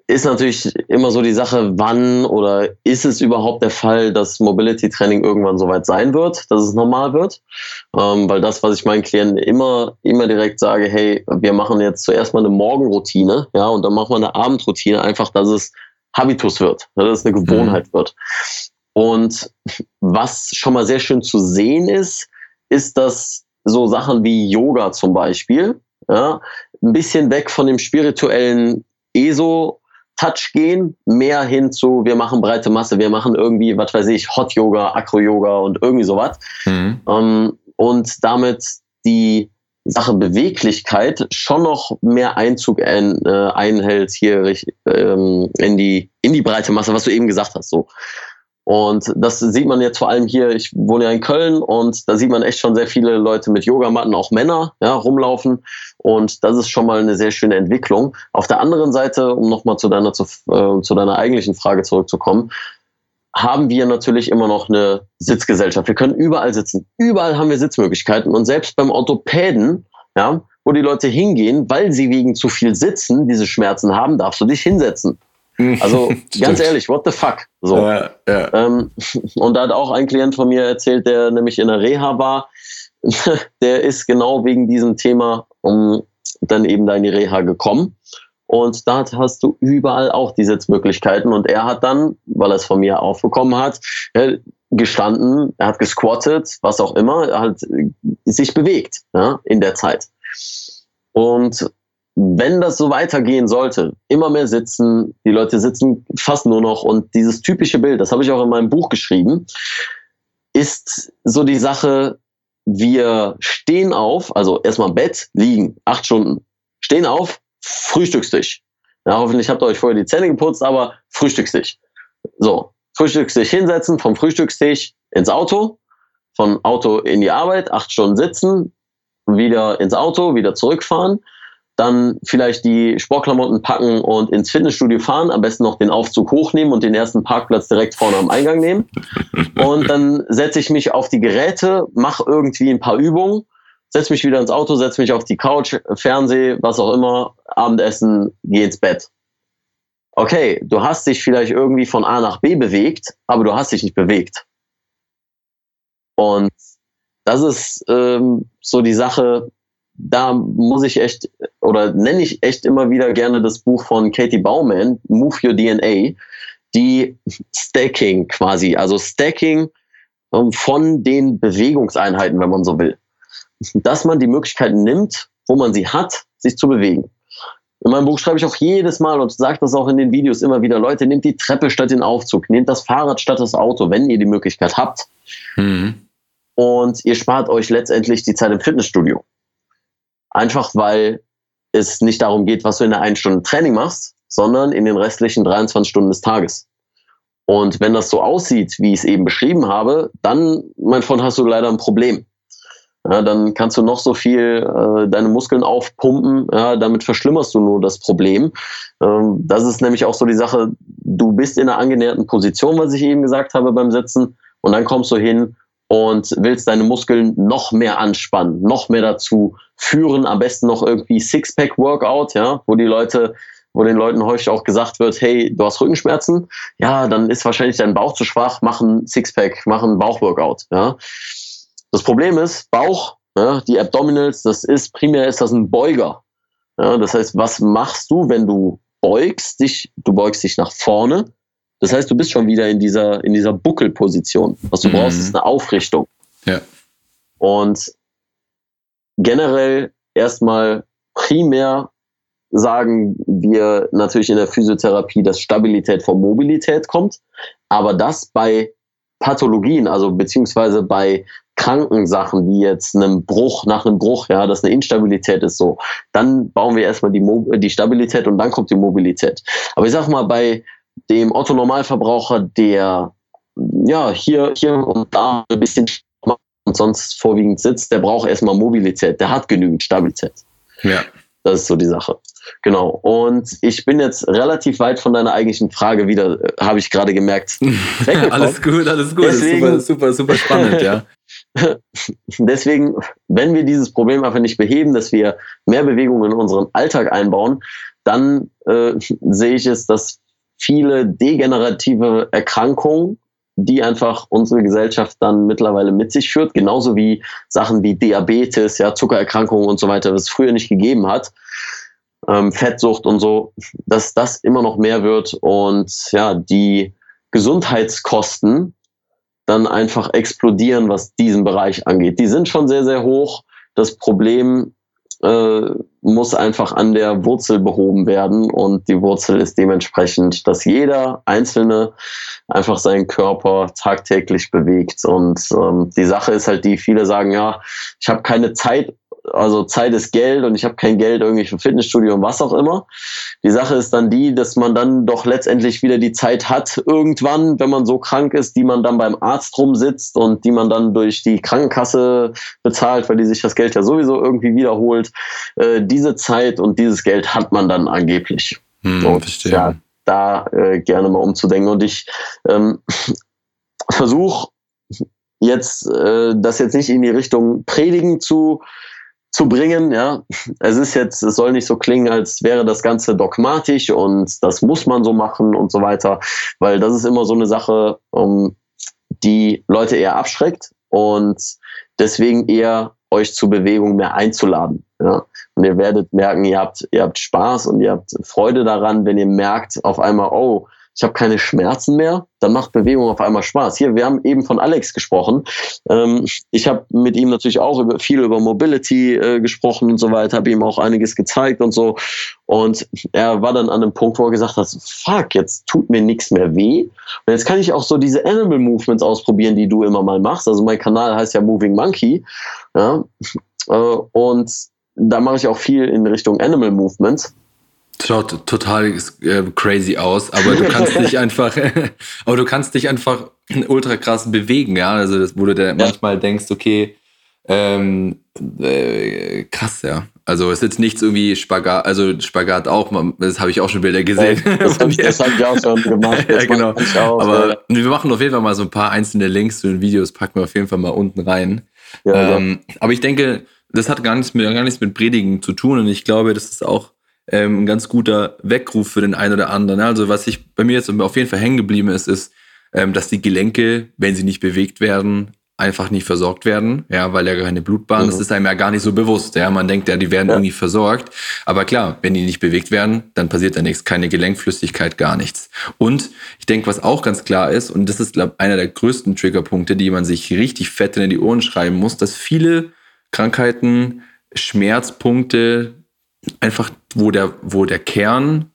Speaker 2: ist natürlich immer so die Sache, wann oder ist es überhaupt der Fall, dass Mobility Training irgendwann soweit sein wird, dass es normal wird? Ähm, weil das, was ich meinen Klienten immer, immer direkt sage, hey, wir machen jetzt zuerst mal eine Morgenroutine, ja, und dann machen wir eine Abendroutine, einfach, dass es Habitus wird, dass es eine Gewohnheit wird. Und was schon mal sehr schön zu sehen ist, ist, dass so Sachen wie Yoga zum Beispiel, ja, ein bisschen weg von dem spirituellen ESO-Touch gehen, mehr hin zu, wir machen breite Masse, wir machen irgendwie, was weiß ich, Hot Yoga, Acro Yoga und irgendwie sowas.
Speaker 1: Mhm.
Speaker 2: Ähm, und damit die Sache Beweglichkeit schon noch mehr Einzug ein, äh, einhält hier ähm, in, die, in die breite Masse, was du eben gesagt hast. So. Und das sieht man jetzt vor allem hier, ich wohne ja in Köln und da sieht man echt schon sehr viele Leute mit Yogamatten, auch Männer, ja, rumlaufen. Und das ist schon mal eine sehr schöne Entwicklung. Auf der anderen Seite, um nochmal zu deiner, zu, äh, zu deiner eigentlichen Frage zurückzukommen, haben wir natürlich immer noch eine Sitzgesellschaft. Wir können überall sitzen. Überall haben wir Sitzmöglichkeiten. Und selbst beim Orthopäden, ja, wo die Leute hingehen, weil sie wegen zu viel Sitzen diese Schmerzen haben, darfst du dich hinsetzen. Also ganz ehrlich, what the fuck? So.
Speaker 1: Ja, ja.
Speaker 2: Ähm, und da hat auch ein Klient von mir erzählt, der nämlich in der Reha war, der ist genau wegen diesem Thema um, dann eben da in die Reha gekommen. Und da hast du überall auch die Sitzmöglichkeiten. Und er hat dann, weil er es von mir aufbekommen hat, äh, gestanden, er hat gesquattet, was auch immer, er hat äh, sich bewegt ja, in der Zeit. Und wenn das so weitergehen sollte, immer mehr sitzen, die Leute sitzen fast nur noch und dieses typische Bild, das habe ich auch in meinem Buch geschrieben, ist so die Sache, wir stehen auf, also erstmal Bett, liegen, acht Stunden, stehen auf, Frühstückstisch. Ja, hoffentlich habt ihr euch vorher die Zähne geputzt, aber Frühstückstisch. So, Frühstückstisch hinsetzen, vom Frühstückstisch ins Auto, von Auto in die Arbeit, acht Stunden sitzen, wieder ins Auto, wieder zurückfahren, dann vielleicht die Sportklamotten packen und ins Fitnessstudio fahren, am besten noch den Aufzug hochnehmen und den ersten Parkplatz direkt vorne am Eingang nehmen. Und dann setze ich mich auf die Geräte, mache irgendwie ein paar Übungen, setze mich wieder ins Auto, setze mich auf die Couch, Fernseh, was auch immer, Abendessen, geh ins Bett. Okay, du hast dich vielleicht irgendwie von A nach B bewegt, aber du hast dich nicht bewegt. Und das ist ähm, so die Sache, da muss ich echt oder nenne ich echt immer wieder gerne das Buch von Katie Bauman, Move Your DNA, die Stacking quasi, also Stacking ähm, von den Bewegungseinheiten, wenn man so will. Dass man die Möglichkeiten nimmt, wo man sie hat, sich zu bewegen. In meinem Buch schreibe ich auch jedes Mal und sage das auch in den Videos immer wieder, Leute, nehmt die Treppe statt den Aufzug, nehmt das Fahrrad statt das Auto, wenn ihr die Möglichkeit habt
Speaker 1: Mhm.
Speaker 2: und ihr spart euch letztendlich die Zeit im Fitnessstudio. Einfach weil es nicht darum geht, was du in der einen Stunde Training machst, sondern in den restlichen 23 Stunden des Tages. Und wenn das so aussieht, wie ich es eben beschrieben habe, dann, mein Freund, hast du leider ein Problem. Ja, dann kannst du noch so viel äh, deine Muskeln aufpumpen, ja, damit verschlimmerst du nur das Problem. Ähm, das ist nämlich auch so die Sache, du bist in einer angenäherten Position, was ich eben gesagt habe beim Sitzen, und dann kommst du hin und willst deine Muskeln noch mehr anspannen, noch mehr dazu führen, am besten noch irgendwie Sixpack-Workout, ja, wo die Leute, wo den Leuten häufig auch gesagt wird, hey, du hast Rückenschmerzen, ja, dann ist wahrscheinlich dein Bauch zu schwach, mach ein Sixpack, mach ein Bauchworkout, ja. Das Problem ist, Bauch, ja, die Abdominals, das ist, primär ist das ein Beuger. Ja, das heißt, was machst du, wenn du beugst dich, du beugst dich nach vorne, das heißt, du bist schon wieder in dieser, in dieser Buckelposition. Was du
Speaker 1: Mhm.
Speaker 2: brauchst, ist eine Aufrichtung.
Speaker 1: Ja.
Speaker 2: Und generell erstmal primär sagen wir natürlich in der Physiotherapie, dass Stabilität vor Mobilität kommt, aber das bei Pathologien, also beziehungsweise bei kranken Sachen, wie jetzt einem Bruch, nach einem Bruch, ja, dass eine Instabilität ist so, dann bauen wir erstmal die, Mo die Stabilität und dann kommt die Mobilität. Aber ich sag mal, bei dem Otto-Normalverbraucher, der ja hier, hier und da ein bisschen und sonst vorwiegend sitzt, der braucht erstmal Mobilität, der hat genügend Stabilität.
Speaker 1: Ja.
Speaker 2: Das ist so die Sache. Genau. Und ich bin jetzt relativ weit von deiner eigentlichen Frage wieder, äh, habe ich gerade gemerkt.
Speaker 1: alles gut, alles gut. Deswegen, super, super, super spannend, ja.
Speaker 2: Deswegen, wenn wir dieses Problem einfach nicht beheben, dass wir mehr Bewegung in unseren Alltag einbauen, dann äh, sehe ich es, dass viele degenerative Erkrankungen die einfach unsere Gesellschaft dann mittlerweile mit sich führt, genauso wie Sachen wie Diabetes, ja, Zuckererkrankungen und so weiter, was es früher nicht gegeben hat, ähm, Fettsucht und so, dass das immer noch mehr wird und ja, die Gesundheitskosten dann einfach explodieren, was diesen Bereich angeht. Die sind schon sehr, sehr hoch. Das Problem äh, muss einfach an der Wurzel behoben werden. Und die Wurzel ist dementsprechend, dass jeder Einzelne einfach seinen Körper tagtäglich bewegt. Und ähm, die Sache ist halt die, viele sagen, ja, ich habe keine Zeit, also Zeit ist Geld und ich habe kein Geld irgendwie für Fitnessstudio und was auch immer. Die Sache ist dann die, dass man dann doch letztendlich wieder die Zeit hat, irgendwann, wenn man so krank ist, die man dann beim Arzt rumsitzt und die man dann durch die Krankenkasse bezahlt, weil die sich das Geld ja sowieso irgendwie wiederholt. Äh, diese Zeit und dieses Geld hat man dann angeblich.
Speaker 1: Hm, und, verstehe. Ja,
Speaker 2: da äh, gerne mal umzudenken. Und ich ähm, versuche jetzt äh, das jetzt nicht in die Richtung Predigen zu zu bringen. Ja, es ist jetzt, es soll nicht so klingen, als wäre das Ganze dogmatisch und das muss man so machen und so weiter, weil das ist immer so eine Sache, um, die Leute eher abschreckt und deswegen eher euch zur Bewegung mehr einzuladen. Ja? Und ihr werdet merken, ihr habt, ihr habt Spaß und ihr habt Freude daran, wenn ihr merkt auf einmal, oh, ich habe keine Schmerzen mehr, dann macht Bewegung auf einmal Spaß. Hier, wir haben eben von Alex gesprochen. Ähm, ich habe mit ihm natürlich auch über, viel über Mobility äh, gesprochen und so weiter, habe ihm auch einiges gezeigt und so. Und er war dann an einem Punkt, wo er gesagt hat, fuck, jetzt tut mir nichts mehr weh. Und jetzt kann ich auch so diese Animal Movements ausprobieren, die du immer mal machst. Also mein Kanal heißt ja Moving Monkey. Ja? Äh, und da mache ich auch viel in Richtung Animal Movements.
Speaker 1: Schaut total äh, crazy aus, aber du kannst dich einfach, aber du kannst dich einfach ultra krass bewegen, ja. Also das, wo du ja. manchmal denkst, okay, ähm, äh, krass, ja. Also es ist jetzt nichts irgendwie Spagat, also Spagat auch, das habe ich auch schon Bilder gesehen. Ja,
Speaker 2: das habe ich, hab ich, auch schon gemacht.
Speaker 1: ja, genau. Auch, aber ja. wir machen auf jeden Fall mal so ein paar einzelne Links zu den Videos, packen wir auf jeden Fall mal unten rein. Ähm, aber ich denke, das hat gar nichts, mit, gar nichts mit Predigen zu tun und ich glaube, das ist auch ähm, ein ganz guter Weckruf für den einen oder anderen. Also was ich bei mir jetzt auf jeden Fall hängen geblieben ist, ist, ähm, dass die Gelenke, wenn sie nicht bewegt werden, einfach nicht versorgt werden, ja, weil ja keine Blutbahn, mhm. das ist einem ja gar nicht so bewusst, ja, man denkt ja, die werden ja. irgendwie versorgt, aber klar, wenn die nicht bewegt werden, dann passiert da nichts, keine Gelenkflüssigkeit, gar nichts. Und ich denke, was auch ganz klar ist, und das ist glaub, einer der größten Triggerpunkte, die man sich richtig fett in die Ohren schreiben muss, dass viele Krankheiten, Schmerzpunkte, einfach, wo der, wo der Kern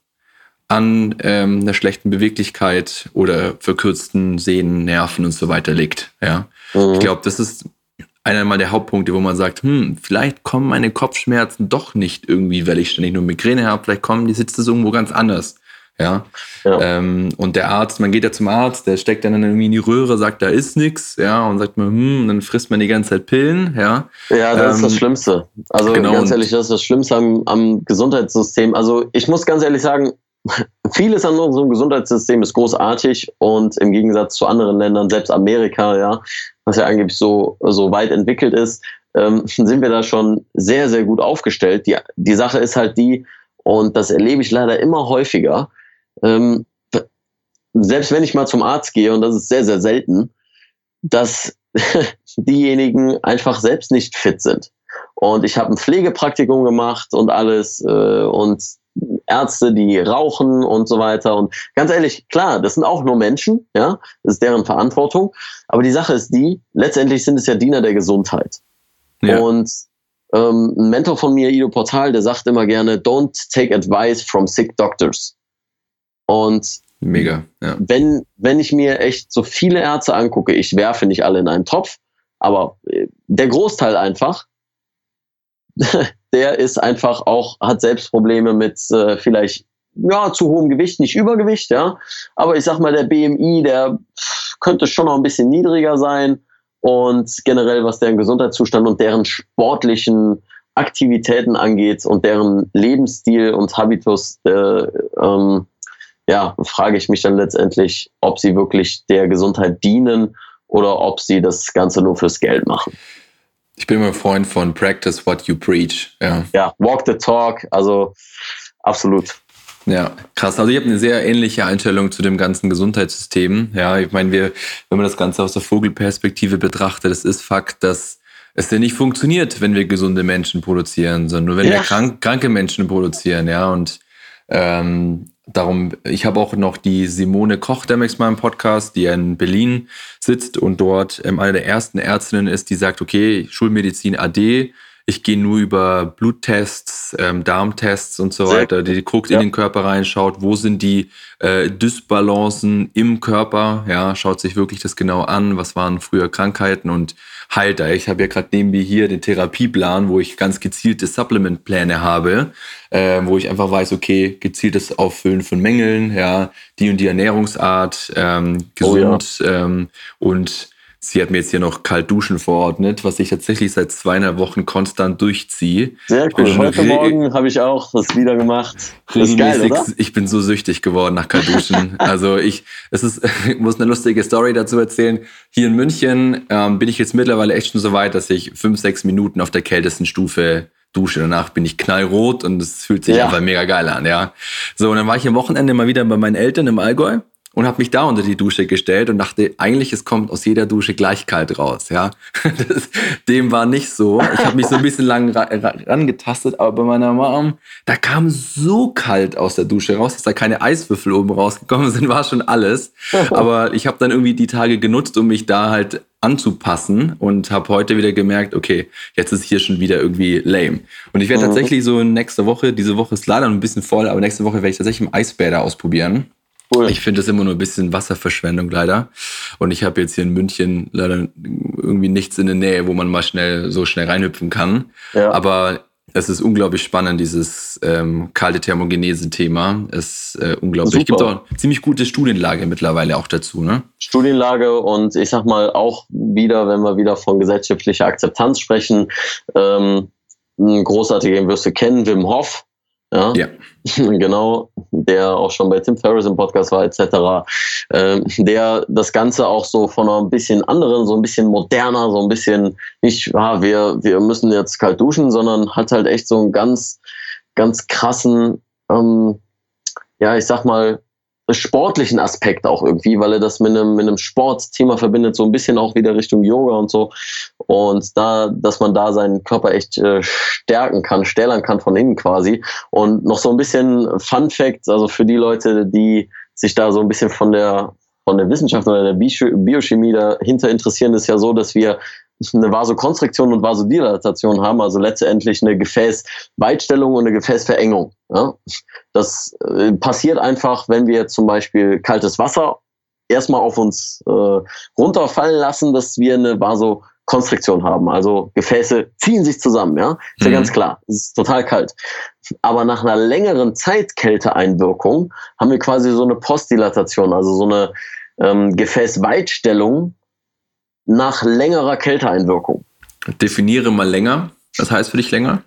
Speaker 1: an ähm, einer schlechten Beweglichkeit oder verkürzten Sehnen, Nerven und so weiter liegt. Ja? Mhm. Ich glaube, das ist einer mal der Hauptpunkte, wo man sagt, hm, vielleicht kommen meine Kopfschmerzen doch nicht irgendwie, weil ich ständig nur Migräne habe, vielleicht kommen die sitzt es irgendwo ganz anders. Ja. ja. Ähm, und der Arzt, man geht ja zum Arzt, der steckt dann irgendwie in die Röhre, sagt, da ist nichts, ja, und sagt man, hm, und dann frisst man die ganze Zeit Pillen, ja.
Speaker 2: Ja, das ähm, ist das ähm, Schlimmste. Also genau, ganz ehrlich, das ist das Schlimmste am, am Gesundheitssystem. Also ich muss ganz ehrlich sagen, vieles an unserem Gesundheitssystem ist großartig und im Gegensatz zu anderen Ländern, selbst Amerika, ja, was ja angeblich so, so weit entwickelt ist, ähm, sind wir da schon sehr, sehr gut aufgestellt. Die, die Sache ist halt die, und das erlebe ich leider immer häufiger, ähm, selbst wenn ich mal zum Arzt gehe, und das ist sehr, sehr selten, dass diejenigen einfach selbst nicht fit sind. Und ich habe ein Pflegepraktikum gemacht und alles äh, und Ärzte, die rauchen und so weiter. Und ganz ehrlich, klar, das sind auch nur Menschen, ja, das ist deren Verantwortung. Aber die Sache ist die, letztendlich sind es ja Diener der Gesundheit. Ja. Und ähm, ein Mentor von mir, Ido Portal, der sagt immer gerne, don't take advice from sick doctors. Und
Speaker 1: Mega, ja.
Speaker 2: Wenn, wenn ich mir echt so viele Ärzte angucke, ich werfe nicht alle in einen Topf, aber äh, der Großteil einfach, der ist einfach auch, hat selbst Probleme mit äh, vielleicht ja, zu hohem Gewicht, nicht Übergewicht, ja. Aber ich sag mal, der BMI, der könnte schon noch ein bisschen niedriger sein. Und generell, was deren Gesundheitszustand und deren sportlichen Aktivitäten angeht und deren Lebensstil und Habitus, äh, ähm, ja, frage ich mich dann letztendlich, ob sie wirklich der Gesundheit dienen oder ob sie das Ganze nur fürs Geld machen.
Speaker 1: Ich bin immer ein Freund von Practice what you preach. Ja,
Speaker 2: ja walk the talk, also absolut.
Speaker 1: Ja, krass. Also ich habe eine sehr ähnliche Einstellung zu dem ganzen Gesundheitssystem. Ja, ich meine, wir, wenn man das Ganze aus der Vogelperspektive betrachtet, es ist Fakt, dass es ja nicht funktioniert, wenn wir gesunde Menschen produzieren, sondern nur wenn ja. wir krank, kranke Menschen produzieren. Ja, und ähm, darum, ich habe auch noch die Simone Koch demnächst mal im Podcast, die in Berlin sitzt und dort ähm, eine der ersten Ärztinnen ist, die sagt, okay, Schulmedizin AD, ich gehe nur über Bluttests, ähm, Darmtests und so weiter. Die guckt ja. in den Körper rein, schaut, wo sind die äh, Dysbalancen im Körper, ja, schaut sich wirklich das genau an, was waren früher Krankheiten und da. Ich habe ja gerade neben mir hier den Therapieplan, wo ich ganz gezielte Supplementpläne habe, äh, wo ich einfach weiß, okay, gezieltes Auffüllen von Mängeln, ja, die und die Ernährungsart, ähm, gesund oh ja. ähm, und Sie hat mir jetzt hier noch kalt duschen verordnet, was ich tatsächlich seit zweieinhalb Wochen konstant durchziehe.
Speaker 2: Sehr cool. Heute Morgen habe ich auch das wieder gemacht.
Speaker 1: Das geil, oder? Ich bin so süchtig geworden nach kalt duschen. also ich, es ist, ich muss eine lustige Story dazu erzählen. Hier in München ähm, bin ich jetzt mittlerweile echt schon so weit, dass ich fünf, sechs Minuten auf der kältesten Stufe dusche. Danach bin ich knallrot und es fühlt sich ja. einfach mega geil an, ja. So, und dann war ich am Wochenende mal wieder bei meinen Eltern im Allgäu und habe mich da unter die Dusche gestellt und dachte, eigentlich es kommt aus jeder Dusche gleich kalt raus. Ja, das, dem war nicht so. Ich habe mich so ein bisschen lang rangetastet, aber bei meiner Mom, da kam so kalt aus der Dusche raus, dass da keine Eiswürfel oben rausgekommen sind, war schon alles. Aber ich habe dann irgendwie die Tage genutzt, um mich da halt anzupassen und habe heute wieder gemerkt, okay, jetzt ist hier schon wieder irgendwie lame. Und ich werde mhm. tatsächlich so nächste Woche, diese Woche ist leider ein bisschen voll, aber nächste Woche werde ich tatsächlich im Eisbäder ausprobieren. Cool. Ich finde das immer nur ein bisschen Wasserverschwendung leider. Und ich habe jetzt hier in München leider irgendwie nichts in der Nähe, wo man mal schnell so schnell reinhüpfen kann. Ja. Aber es ist unglaublich spannend, dieses ähm, kalte Thermogenese-Thema. Es ist äh, unglaublich. Es gibt auch ziemlich gute Studienlage mittlerweile auch dazu, ne?
Speaker 2: Studienlage und ich sag mal auch wieder, wenn wir wieder von gesellschaftlicher Akzeptanz sprechen, ähm, einen großartigen wirst du kennen, Wim Hof. Ja. ja. genau, der auch schon bei Tim Ferriss im Podcast war, etc., ähm, der das Ganze auch so von einer bisschen anderen, so ein bisschen moderner, so ein bisschen nicht, ah, wir, wir müssen jetzt kalt duschen, sondern hat halt echt so einen ganz, ganz krassen, ähm, ja, ich sag mal, sportlichen Aspekt auch irgendwie, weil er das mit einem, mit einem Sportthema verbindet, so ein bisschen auch wieder Richtung Yoga und so. Und da, dass man da seinen Körper echt äh, stärken kann, stählern kann von innen quasi. Und noch so ein bisschen Fun Fact, also für die Leute, die sich da so ein bisschen von der von der Wissenschaft oder der Biochemie dahinter interessieren, ist ja so, dass wir eine Vasokonstriktion und Vasodilatation haben, also letztendlich eine Gefäßweitstellung und eine Gefäßverengung. Ja? Das äh, passiert einfach, wenn wir zum Beispiel kaltes Wasser erstmal auf uns äh, runterfallen lassen, dass wir eine Vasokonstriktion haben. Also Gefäße ziehen sich zusammen, ja. Ist ja mhm. ganz klar. Es ist total kalt. Aber nach einer längeren Zeit Kälteeinwirkung haben wir quasi so eine Postdilatation, also so eine ähm, Gefäßweitstellung nach längerer Kälteeinwirkung.
Speaker 1: Definiere mal länger. Was heißt für dich länger?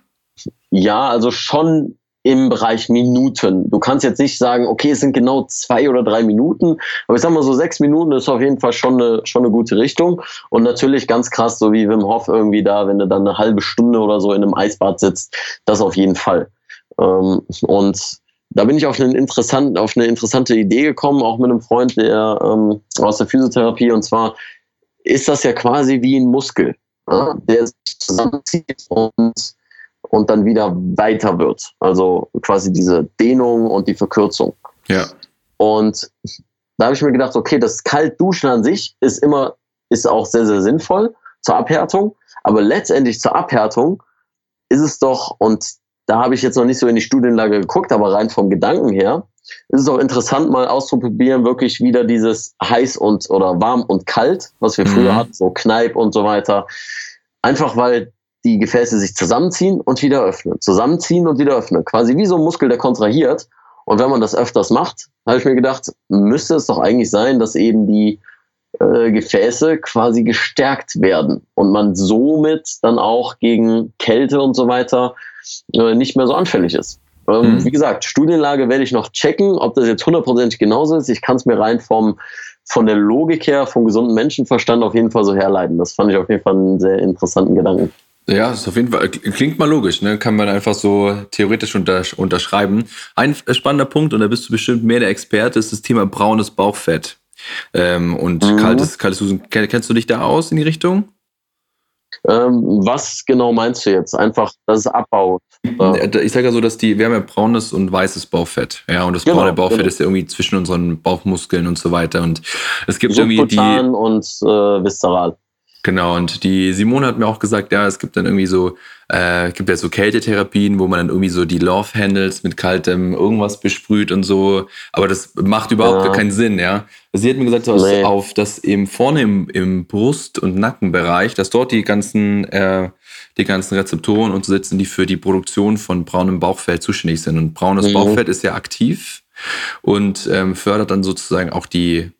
Speaker 2: Ja, also schon im Bereich Minuten. Du kannst jetzt nicht sagen, okay, es sind genau zwei oder drei Minuten, aber ich sag mal so sechs Minuten ist auf jeden Fall schon eine, schon eine gute Richtung. Und natürlich ganz krass, so wie Wim Hof irgendwie da, wenn du dann eine halbe Stunde oder so in einem Eisbad sitzt, das auf jeden Fall. Ähm, und da bin ich auf eine, interessant, auf eine interessante Idee gekommen, auch mit einem Freund, der ähm, aus der Physiotherapie, und zwar ist das ja quasi wie ein Muskel, ja, der sich zusammenzieht und, und dann wieder weiter wird. Also quasi diese Dehnung und die Verkürzung.
Speaker 1: Ja.
Speaker 2: Und da habe ich mir gedacht, okay, das Kaltduschen an sich ist immer, ist auch sehr, sehr sinnvoll. zur Abhärtung. Aber letztendlich zur Abhärtung ist es doch, und da habe ich jetzt noch nicht so in die Studienlage geguckt, aber rein vom Gedanken her, ist es auch interessant, mal auszuprobieren, wirklich wieder dieses heiß und oder warm und kalt, was wir früher mhm. hatten, so Kneipp und so weiter. Einfach weil die Gefäße sich zusammenziehen und wieder öffnen, zusammenziehen und wieder öffnen. Quasi wie so ein Muskel, der kontrahiert. Und wenn man das öfters macht, habe ich mir gedacht, müsste es doch eigentlich sein, dass eben die äh, Gefäße quasi gestärkt werden und man somit dann auch gegen Kälte und so weiter äh, nicht mehr so anfällig ist. Ähm, mhm. Wie gesagt, Studienlage werde ich noch checken, ob das jetzt hundertprozentig genauso ist. Ich kann es mir rein vom, von der Logik her, vom gesunden Menschenverstand auf jeden Fall so herleiten. Das fand ich auf jeden Fall einen sehr interessanten Gedanken.
Speaker 1: Ja, ist auf jeden Fall, klingt mal logisch, ne? Kann man einfach so theoretisch unterschreiben. Ein spannender Punkt, und da bist du bestimmt mehr der Experte, ist das Thema braunes Bauchfett. Ähm, und mhm. kaltes, kaltes Husten. Kennst du dich da aus in die Richtung?
Speaker 2: Ähm, was genau meinst du jetzt? Einfach, dass es abbaut.
Speaker 1: Ich sage ja so, dass die, wir haben ja braunes und weißes Bauchfett. Ja, und das genau, braune Bauchfett genau. ist ja irgendwie zwischen unseren Bauchmuskeln und so weiter. Und es gibt irgendwie die.
Speaker 2: und äh, viszeral.
Speaker 1: Genau, und die Simone hat mir auch gesagt, ja, es gibt dann irgendwie so, äh, gibt ja so Kältetherapien, wo man dann irgendwie so die Love Handles mit kaltem irgendwas besprüht und so. Aber das macht überhaupt ja. gar keinen Sinn, ja. Sie hat mir gesagt, dass nee. auf das eben vorne im, im Brust- und Nackenbereich, dass dort die ganzen, äh, die ganzen Rezeptoren und so sitzen, die für die Produktion von braunem Bauchfett zuständig sind. Und braunes mhm. Bauchfett ist ja aktiv und ähm, fördert dann sozusagen auch die,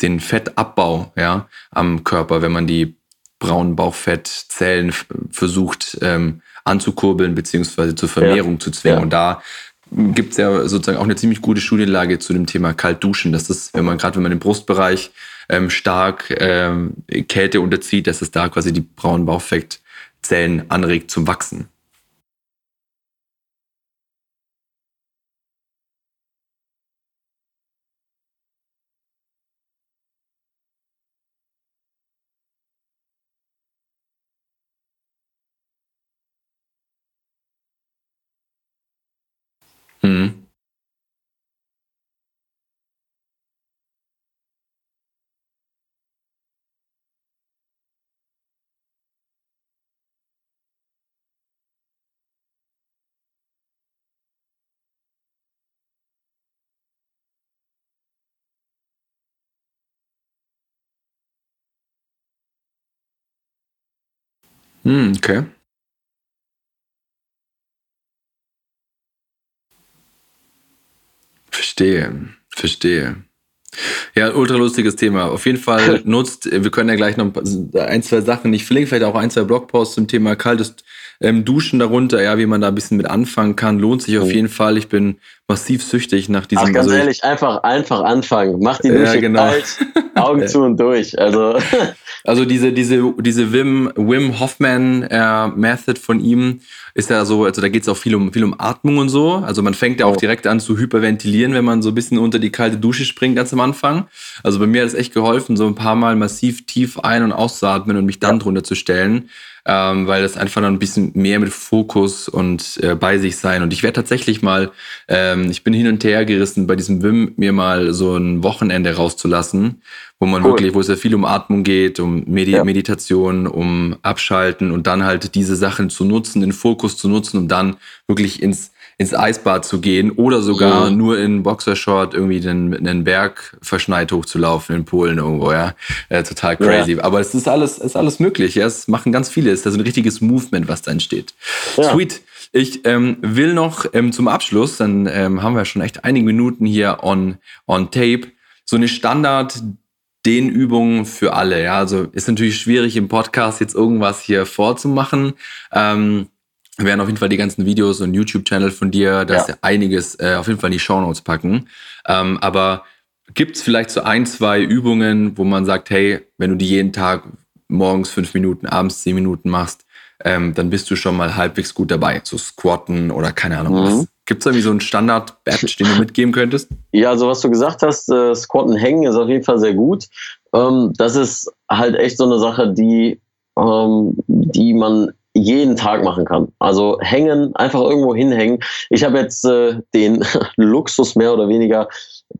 Speaker 1: den Fettabbau ja, am Körper, wenn man die braunen Bauchfettzellen versucht ähm, anzukurbeln beziehungsweise zur Vermehrung ja. zu zwingen. Ja. Und da gibt es ja sozusagen auch eine ziemlich gute Studienlage zu dem Thema Kaltduschen. Das ist, wenn man gerade wenn man im Brustbereich ähm, stark ähm, Kälte unterzieht, dass es da quasi die braunen Bauchfettzellen anregt zum Wachsen. Hm, okay. Verstehe, verstehe. Ja, ultra lustiges Thema. Auf jeden Fall nutzt, wir können ja gleich noch ein, zwei Sachen, ich verlinke vielleicht auch ein, zwei Blogposts zum Thema kaltes ähm, Duschen darunter, ja, wie man da ein bisschen mit anfangen kann. Lohnt sich auf jeden Fall. Ich bin massiv süchtig nach diesem.
Speaker 2: Ach, ganz also ehrlich, einfach, einfach anfangen. Mach die Dusche ja, genau. kalt, Augen zu und durch. Also,
Speaker 1: also diese, diese, diese Wim, Wim Hoffman äh, Method von ihm ist ja so, also da geht es auch viel um, viel um Atmung und so. Also man fängt ja auch direkt an zu hyperventilieren, wenn man so ein bisschen unter die kalte Dusche springt ganz am Anfang. Also bei mir hat es echt geholfen, so ein paar Mal massiv tief ein- und auszuatmen und mich dann ja. drunter zu stellen ähm, weil das einfach noch ein bisschen mehr mit Fokus und äh, bei sich sein. Und ich werde tatsächlich mal, ähm, ich bin hin und her gerissen, bei diesem Wim mir mal so ein Wochenende rauszulassen, wo man cool. wirklich, wo es ja viel um Atmung geht, um Medi ja. Meditation, um Abschalten und dann halt diese Sachen zu nutzen, den Fokus zu nutzen, um dann wirklich ins ins Eisbad zu gehen oder sogar mhm. nur in Boxershort irgendwie den, einen Berg verschneit hochzulaufen in Polen irgendwo, ja. Äh, total crazy. Ja. Aber es ist alles, ist alles möglich, ja. Es machen ganz viele. Es ist ein richtiges Movement, was da entsteht. Ja. Sweet. Ich ähm, will noch ähm, zum Abschluss, dann ähm, haben wir schon echt einige Minuten hier on, on tape, so eine Standard Dehnübung für alle. Ja, also ist natürlich schwierig im Podcast jetzt irgendwas hier vorzumachen. Ähm, wir werden auf jeden Fall die ganzen Videos und YouTube-Channel von dir, da ist ja einiges äh, auf jeden Fall in die Shownotes packen. Ähm, aber gibt es vielleicht so ein, zwei Übungen, wo man sagt, hey, wenn du die jeden Tag morgens fünf Minuten, abends zehn Minuten machst, ähm, dann bist du schon mal halbwegs gut dabei. So Squatten oder keine Ahnung mhm. was. Gibt es irgendwie so einen Standard-Batch, den du mitgeben könntest?
Speaker 2: Ja, also was du gesagt hast, äh, Squatten hängen ist auf jeden Fall sehr gut. Ähm, das ist halt echt so eine Sache, die, ähm, die man jeden Tag machen kann. Also hängen, einfach irgendwo hinhängen. Ich habe jetzt äh, den Luxus mehr oder weniger,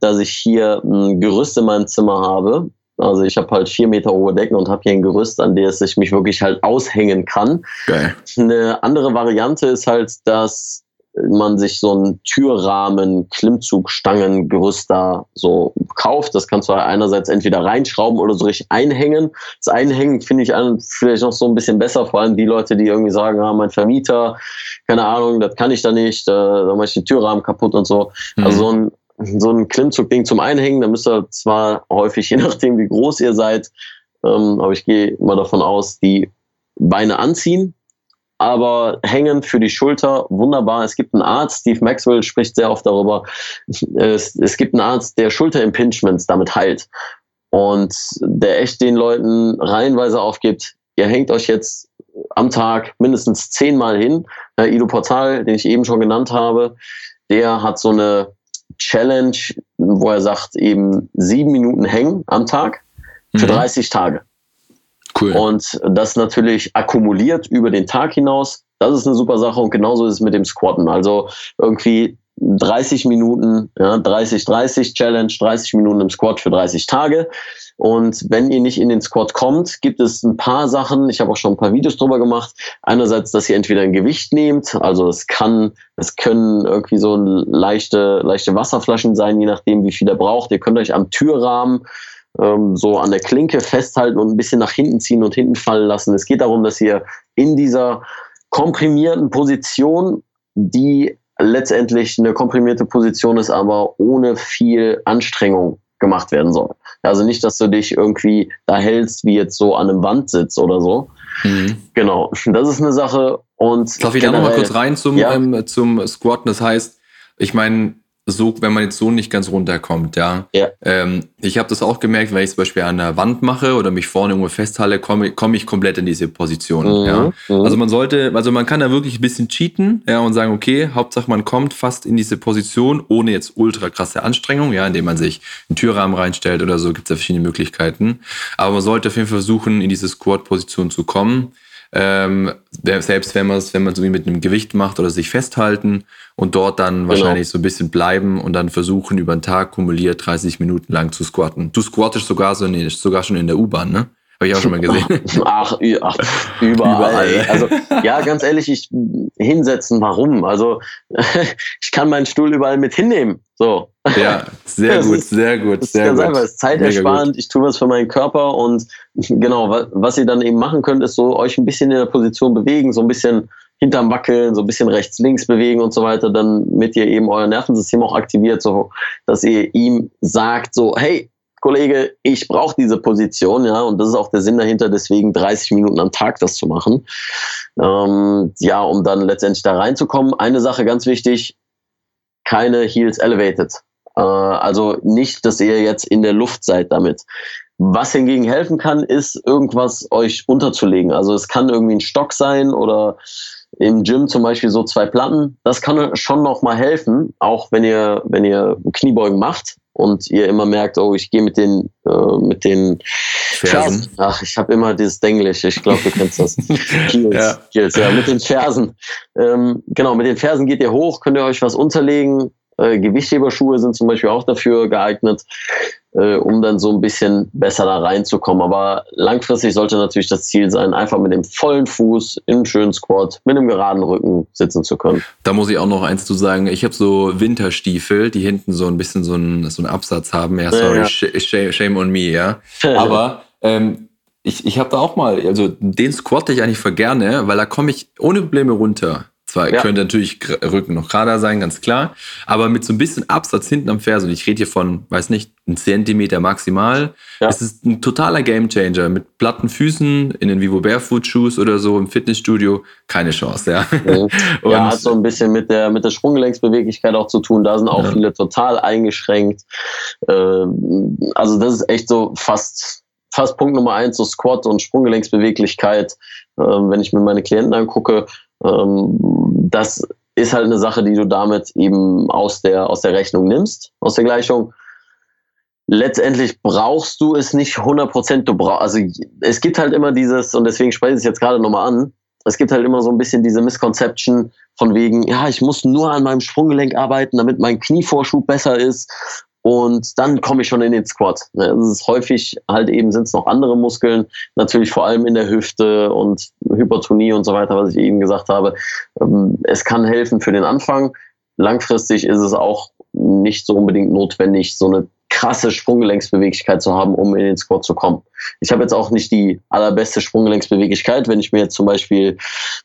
Speaker 2: dass ich hier ein Gerüst in meinem Zimmer habe, Also ich habe halt vier Meter hohe Decken und habe hier ein Gerüst, an der ich mich wirklich halt aushängen kann.
Speaker 1: Geil.
Speaker 2: Eine andere Variante ist halt, dass man sich so ein Türrahmen, Klimmzugstangen, Gerüst da so kauft. Das kannst du einerseits entweder reinschrauben oder so richtig einhängen. Das Einhängen finde ich vielleicht noch so ein bisschen besser, vor allem die Leute, die irgendwie sagen, ah, mein Vermieter, keine Ahnung, das kann ich da nicht, äh, da mache ich den Türrahmen kaputt und so. Mhm. Also so ein, so ein Klimmzugding zum Einhängen, da müsst ihr zwar häufig, je nachdem wie groß ihr seid, ähm, aber ich gehe mal davon aus, die Beine anziehen, aber hängen für die Schulter wunderbar. Es gibt einen Arzt, Steve Maxwell spricht sehr oft darüber. Es, es gibt einen Arzt, der Schulterimpingements damit heilt und der echt den Leuten reihenweise aufgibt, ihr hängt euch jetzt am Tag mindestens zehnmal hin. Äh, Ido Portal, den ich eben schon genannt habe, der hat so eine Challenge, wo er sagt, eben sieben Minuten hängen am Tag für mhm. 30 Tage. Cool. Und das natürlich akkumuliert über den Tag hinaus. Das ist eine super Sache und genauso ist es mit dem Squatten. Also irgendwie 30 Minuten, ja, 30, 30 Challenge, 30 Minuten im Squat für 30 Tage. Und wenn ihr nicht in den Squat kommt, gibt es ein paar Sachen. Ich habe auch schon ein paar Videos drüber gemacht. Einerseits, dass ihr entweder ein Gewicht nehmt, also es kann, es können irgendwie so leichte, leichte Wasserflaschen sein, je nachdem, wie viel ihr braucht. Ihr könnt euch am Türrahmen ähm, so an der Klinke festhalten und ein bisschen nach hinten ziehen und hinten fallen lassen. Es geht darum, dass ihr in dieser komprimierten Position, die letztendlich eine komprimierte Position ist, aber ohne viel Anstrengung gemacht werden soll. Also nicht, dass du dich irgendwie da hältst, wie jetzt so an einem Wand sitzt oder so. Mhm. Genau, das ist eine Sache. Und
Speaker 1: Darf ich da nochmal kurz rein zum, ja. ähm, zum Squatten? Das heißt, ich meine, so, wenn man jetzt so nicht ganz runterkommt, ja. ja. Ähm, ich habe das auch gemerkt, wenn ich zum Beispiel an der Wand mache oder mich vorne irgendwo festhalte, komme komm ich komplett in diese Position. Mhm. Ja. Mhm. Also man sollte, also man kann da wirklich ein bisschen cheaten, ja, und sagen, okay, Hauptsache man kommt fast in diese Position, ohne jetzt ultra krasse Anstrengung, ja, indem man sich einen Türrahmen reinstellt oder so, gibt es ja verschiedene Möglichkeiten. Aber man sollte auf jeden Fall versuchen, in diese Squat-Position zu kommen. Ähm, selbst wenn man es, wenn man so wie mit einem Gewicht macht oder sich festhalten und dort dann genau. wahrscheinlich so ein bisschen bleiben und dann versuchen, über den Tag kumuliert 30 Minuten lang zu squatten. Du squattest sogar so nee, sogar schon in der U-Bahn, ne? Habe ich auch schon mal gesehen.
Speaker 2: Ach, ach überall. überall. Also ja, ganz ehrlich, ich hinsetzen, warum? Also ich kann meinen Stuhl überall mit hinnehmen. So.
Speaker 1: Ja, sehr gut, ist, sehr gut, sehr
Speaker 2: ganz
Speaker 1: gut.
Speaker 2: Einfach, es ist zeitersparend, ich tue was für meinen Körper und genau, was, was ihr dann eben machen könnt, ist so euch ein bisschen in der Position bewegen, so ein bisschen hinterm Wackeln, so ein bisschen rechts, links bewegen und so weiter, damit ihr eben euer Nervensystem auch aktiviert, so dass ihr ihm sagt, so, hey, Kollege, ich brauche diese Position, ja, und das ist auch der Sinn dahinter, deswegen 30 Minuten am Tag das zu machen. Ähm, ja, um dann letztendlich da reinzukommen. Eine Sache ganz wichtig, keine Heels elevated. Äh, also nicht, dass ihr jetzt in der Luft seid damit. Was hingegen helfen kann, ist irgendwas euch unterzulegen. Also es kann irgendwie ein Stock sein oder im Gym zum Beispiel so zwei Platten. Das kann schon noch mal helfen, auch wenn ihr, wenn ihr Kniebeugen macht und ihr immer merkt, oh, ich gehe mit den äh, mit den Fersen. Fersen. Ach, ich habe immer dieses Denglisch. Ich glaube, du kennst das. Heels, ja. Heels, ja, mit den Fersen. Ähm, genau, mit den Fersen geht ihr hoch, könnt ihr euch was unterlegen. Äh, Gewichtheberschuhe sind zum Beispiel auch dafür geeignet äh, um dann so ein bisschen besser da reinzukommen. Aber langfristig sollte natürlich das Ziel sein, einfach mit dem vollen Fuß im schönen Squat mit einem geraden Rücken sitzen zu können.
Speaker 1: Da muss ich auch noch eins zu sagen. Ich habe so Winterstiefel, die hinten so ein bisschen so einen, so einen Absatz haben. Ja, sorry, ja. Shame, shame on me, ja. Aber ähm, ich, ich habe da auch mal, also den squatte ich eigentlich voll gerne, weil da komme ich ohne Probleme runter. Zwar ja. könnte natürlich Rücken noch gerader sein, ganz klar, aber mit so ein bisschen Absatz hinten am Ferse, und ich rede hier von, weiß nicht, ein Zentimeter maximal, ja. es ist ein totaler Gamechanger. Mit platten Füßen in den Vivo Barefoot Shoes oder so im Fitnessstudio, keine Chance, ja.
Speaker 2: Mhm. ja, hat so ein bisschen mit der, mit der Sprunggelenksbeweglichkeit auch zu tun. Da sind auch ja. viele total eingeschränkt. Ähm, also das ist echt so fast, fast Punkt Nummer eins, so Squat und Sprunggelenksbeweglichkeit. Ähm, wenn ich mir meine Klienten angucke, das ist halt eine Sache, die du damit eben aus der, aus der Rechnung nimmst, aus der Gleichung. Letztendlich brauchst du es nicht 100 Prozent. Du brauchst, also es gibt halt immer dieses, und deswegen spreche ich es jetzt gerade nochmal an, es gibt halt immer so ein bisschen diese Misconception von wegen, ja, ich muss nur an meinem Sprunggelenk arbeiten, damit mein Knievorschub besser ist. Und dann komme ich schon in den Squat. Ne, es ist häufig halt eben sind es noch andere Muskeln, natürlich vor allem in der Hüfte und Hypertonie und so weiter, was ich eben gesagt habe. Ähm, es kann helfen für den Anfang. Langfristig ist es auch nicht so unbedingt notwendig, so eine krasse Sprunggelenksbeweglichkeit zu haben, um in den Squat zu kommen. Ich habe jetzt auch nicht die allerbeste Sprunggelenksbeweglichkeit, wenn ich mir jetzt zum Beispiel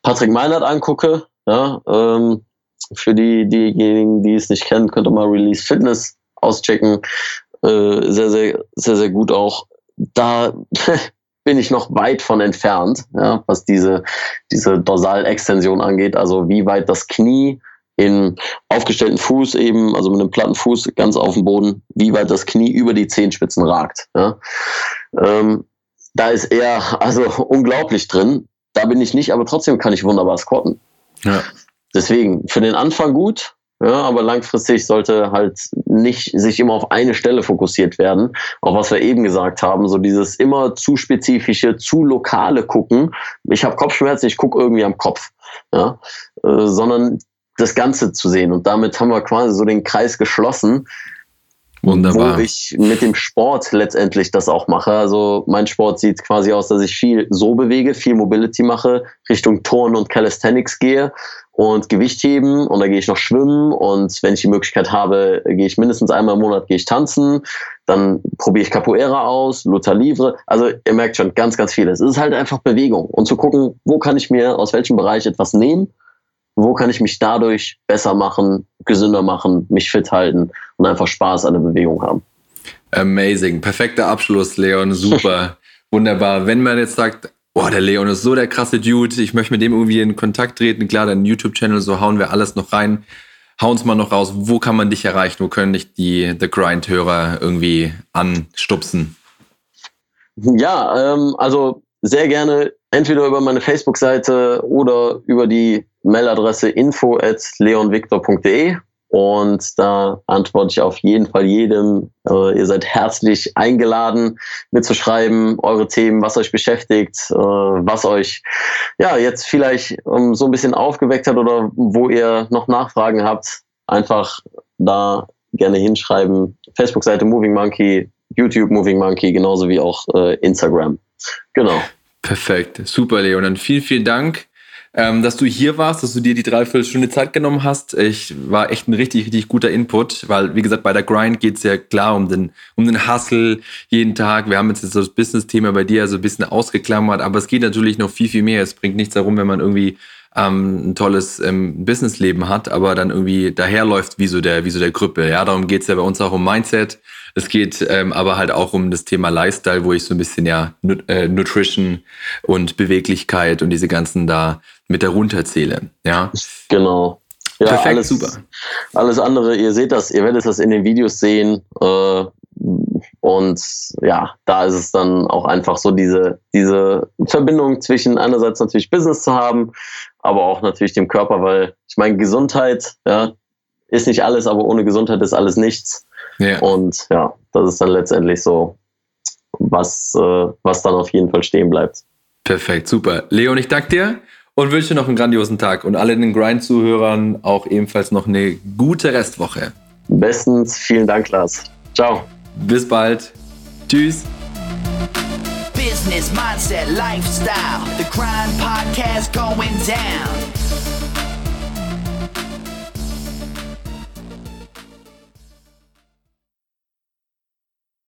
Speaker 2: Patrick Meinert angucke. Ja, ähm, für die, diejenigen, die es nicht kennen, könnt ihr mal Release Fitness auschecken. Äh, sehr, sehr, sehr, sehr gut auch. Da bin ich noch weit von entfernt, ja, was diese, diese Dorsalextension angeht. Also wie weit das Knie in aufgestellten Fuß eben, also mit einem platten Fuß ganz auf dem Boden, wie weit das Knie über die Zehenspitzen ragt. Ja. Ähm, da ist er also unglaublich drin. Da bin ich nicht, aber trotzdem kann ich wunderbar squatten. Ja. Deswegen, für den Anfang gut, ja, aber langfristig sollte halt nicht sich immer auf eine Stelle fokussiert werden. Auch was wir eben gesagt haben, so dieses immer zu spezifische, zu lokale gucken. Ich habe Kopfschmerzen, ich gucke irgendwie am Kopf. Ja, äh, sondern das Ganze zu sehen. Und damit haben wir quasi so den Kreis geschlossen. Wunderbar. Wo ich mit dem Sport letztendlich das auch mache. Also mein Sport sieht quasi aus, dass ich viel so bewege, viel Mobility mache, Richtung Turn und Calisthenics gehe und Gewicht heben und da gehe ich noch schwimmen und wenn ich die Möglichkeit habe, gehe ich mindestens einmal im Monat gehe ich tanzen, dann probiere ich Capoeira aus, Luther Livre. Also ihr merkt schon ganz, ganz vieles. Es ist halt einfach Bewegung und zu gucken, wo kann ich mir aus welchem Bereich etwas nehmen wo kann ich mich dadurch besser machen, gesünder machen, mich fit halten und einfach Spaß an der Bewegung haben.
Speaker 1: Amazing. Perfekter Abschluss, Leon. Super. Wunderbar. Wenn man jetzt sagt, boah, der Leon ist so der krasse Dude, ich möchte mit dem irgendwie in Kontakt treten, klar, dein YouTube-Channel, so hauen wir alles noch rein. Hau uns mal noch raus, wo kann man dich erreichen? Wo können dich die The Grind-Hörer irgendwie anstupsen?
Speaker 2: Ja, ähm, also sehr gerne entweder über meine Facebook-Seite oder über die Mailadresse info at leonvictor.de und da antworte ich auf jeden Fall jedem. Äh, ihr seid herzlich eingeladen, mitzuschreiben, eure Themen, was euch beschäftigt, äh, was euch ja jetzt vielleicht ähm, so ein bisschen aufgeweckt hat oder wo ihr noch Nachfragen habt. Einfach da gerne hinschreiben. Facebook-Seite Moving Monkey, YouTube Moving Monkey, genauso wie auch äh, Instagram. Genau.
Speaker 1: Perfekt, super, Leon. Dann vielen, vielen Dank ähm, dass du hier warst, dass du dir die Dreiviertelstunde Zeit genommen hast. Ich war echt ein richtig, richtig guter Input, weil, wie gesagt, bei der Grind geht es ja klar um den, um den Hustle jeden Tag. Wir haben jetzt das Business-Thema bei dir so ein bisschen ausgeklammert, aber es geht natürlich noch viel, viel mehr. Es bringt nichts darum, wenn man irgendwie ähm, ein tolles ähm, Businessleben hat, aber dann irgendwie daherläuft wie so der, wie so der Krüppel. Ja, darum geht's ja bei uns auch um Mindset. Es geht ähm, aber halt auch um das Thema Lifestyle, wo ich so ein bisschen ja Nut äh, Nutrition und Beweglichkeit und diese ganzen da mit darunter zähle. Ja.
Speaker 2: Genau. Ja, Perfekt, alles, super. Alles andere, ihr seht das, ihr werdet das in den Videos sehen. Äh, und ja, da ist es dann auch einfach so diese, diese Verbindung zwischen einerseits natürlich Business zu haben, aber auch natürlich dem Körper, weil ich meine, Gesundheit ja, ist nicht alles, aber ohne Gesundheit ist alles nichts. Ja. Und ja, das ist dann letztendlich so, was, äh, was dann auf jeden Fall stehen bleibt.
Speaker 1: Perfekt, super. Leon, ich danke dir und wünsche dir noch einen grandiosen Tag und allen den Grind-Zuhörern auch ebenfalls noch eine gute Restwoche.
Speaker 2: Bestens, vielen Dank, Lars. Ciao.
Speaker 1: Bis bald. Tschüss.
Speaker 3: Business, mindset, lifestyle. The Grind Podcast going down.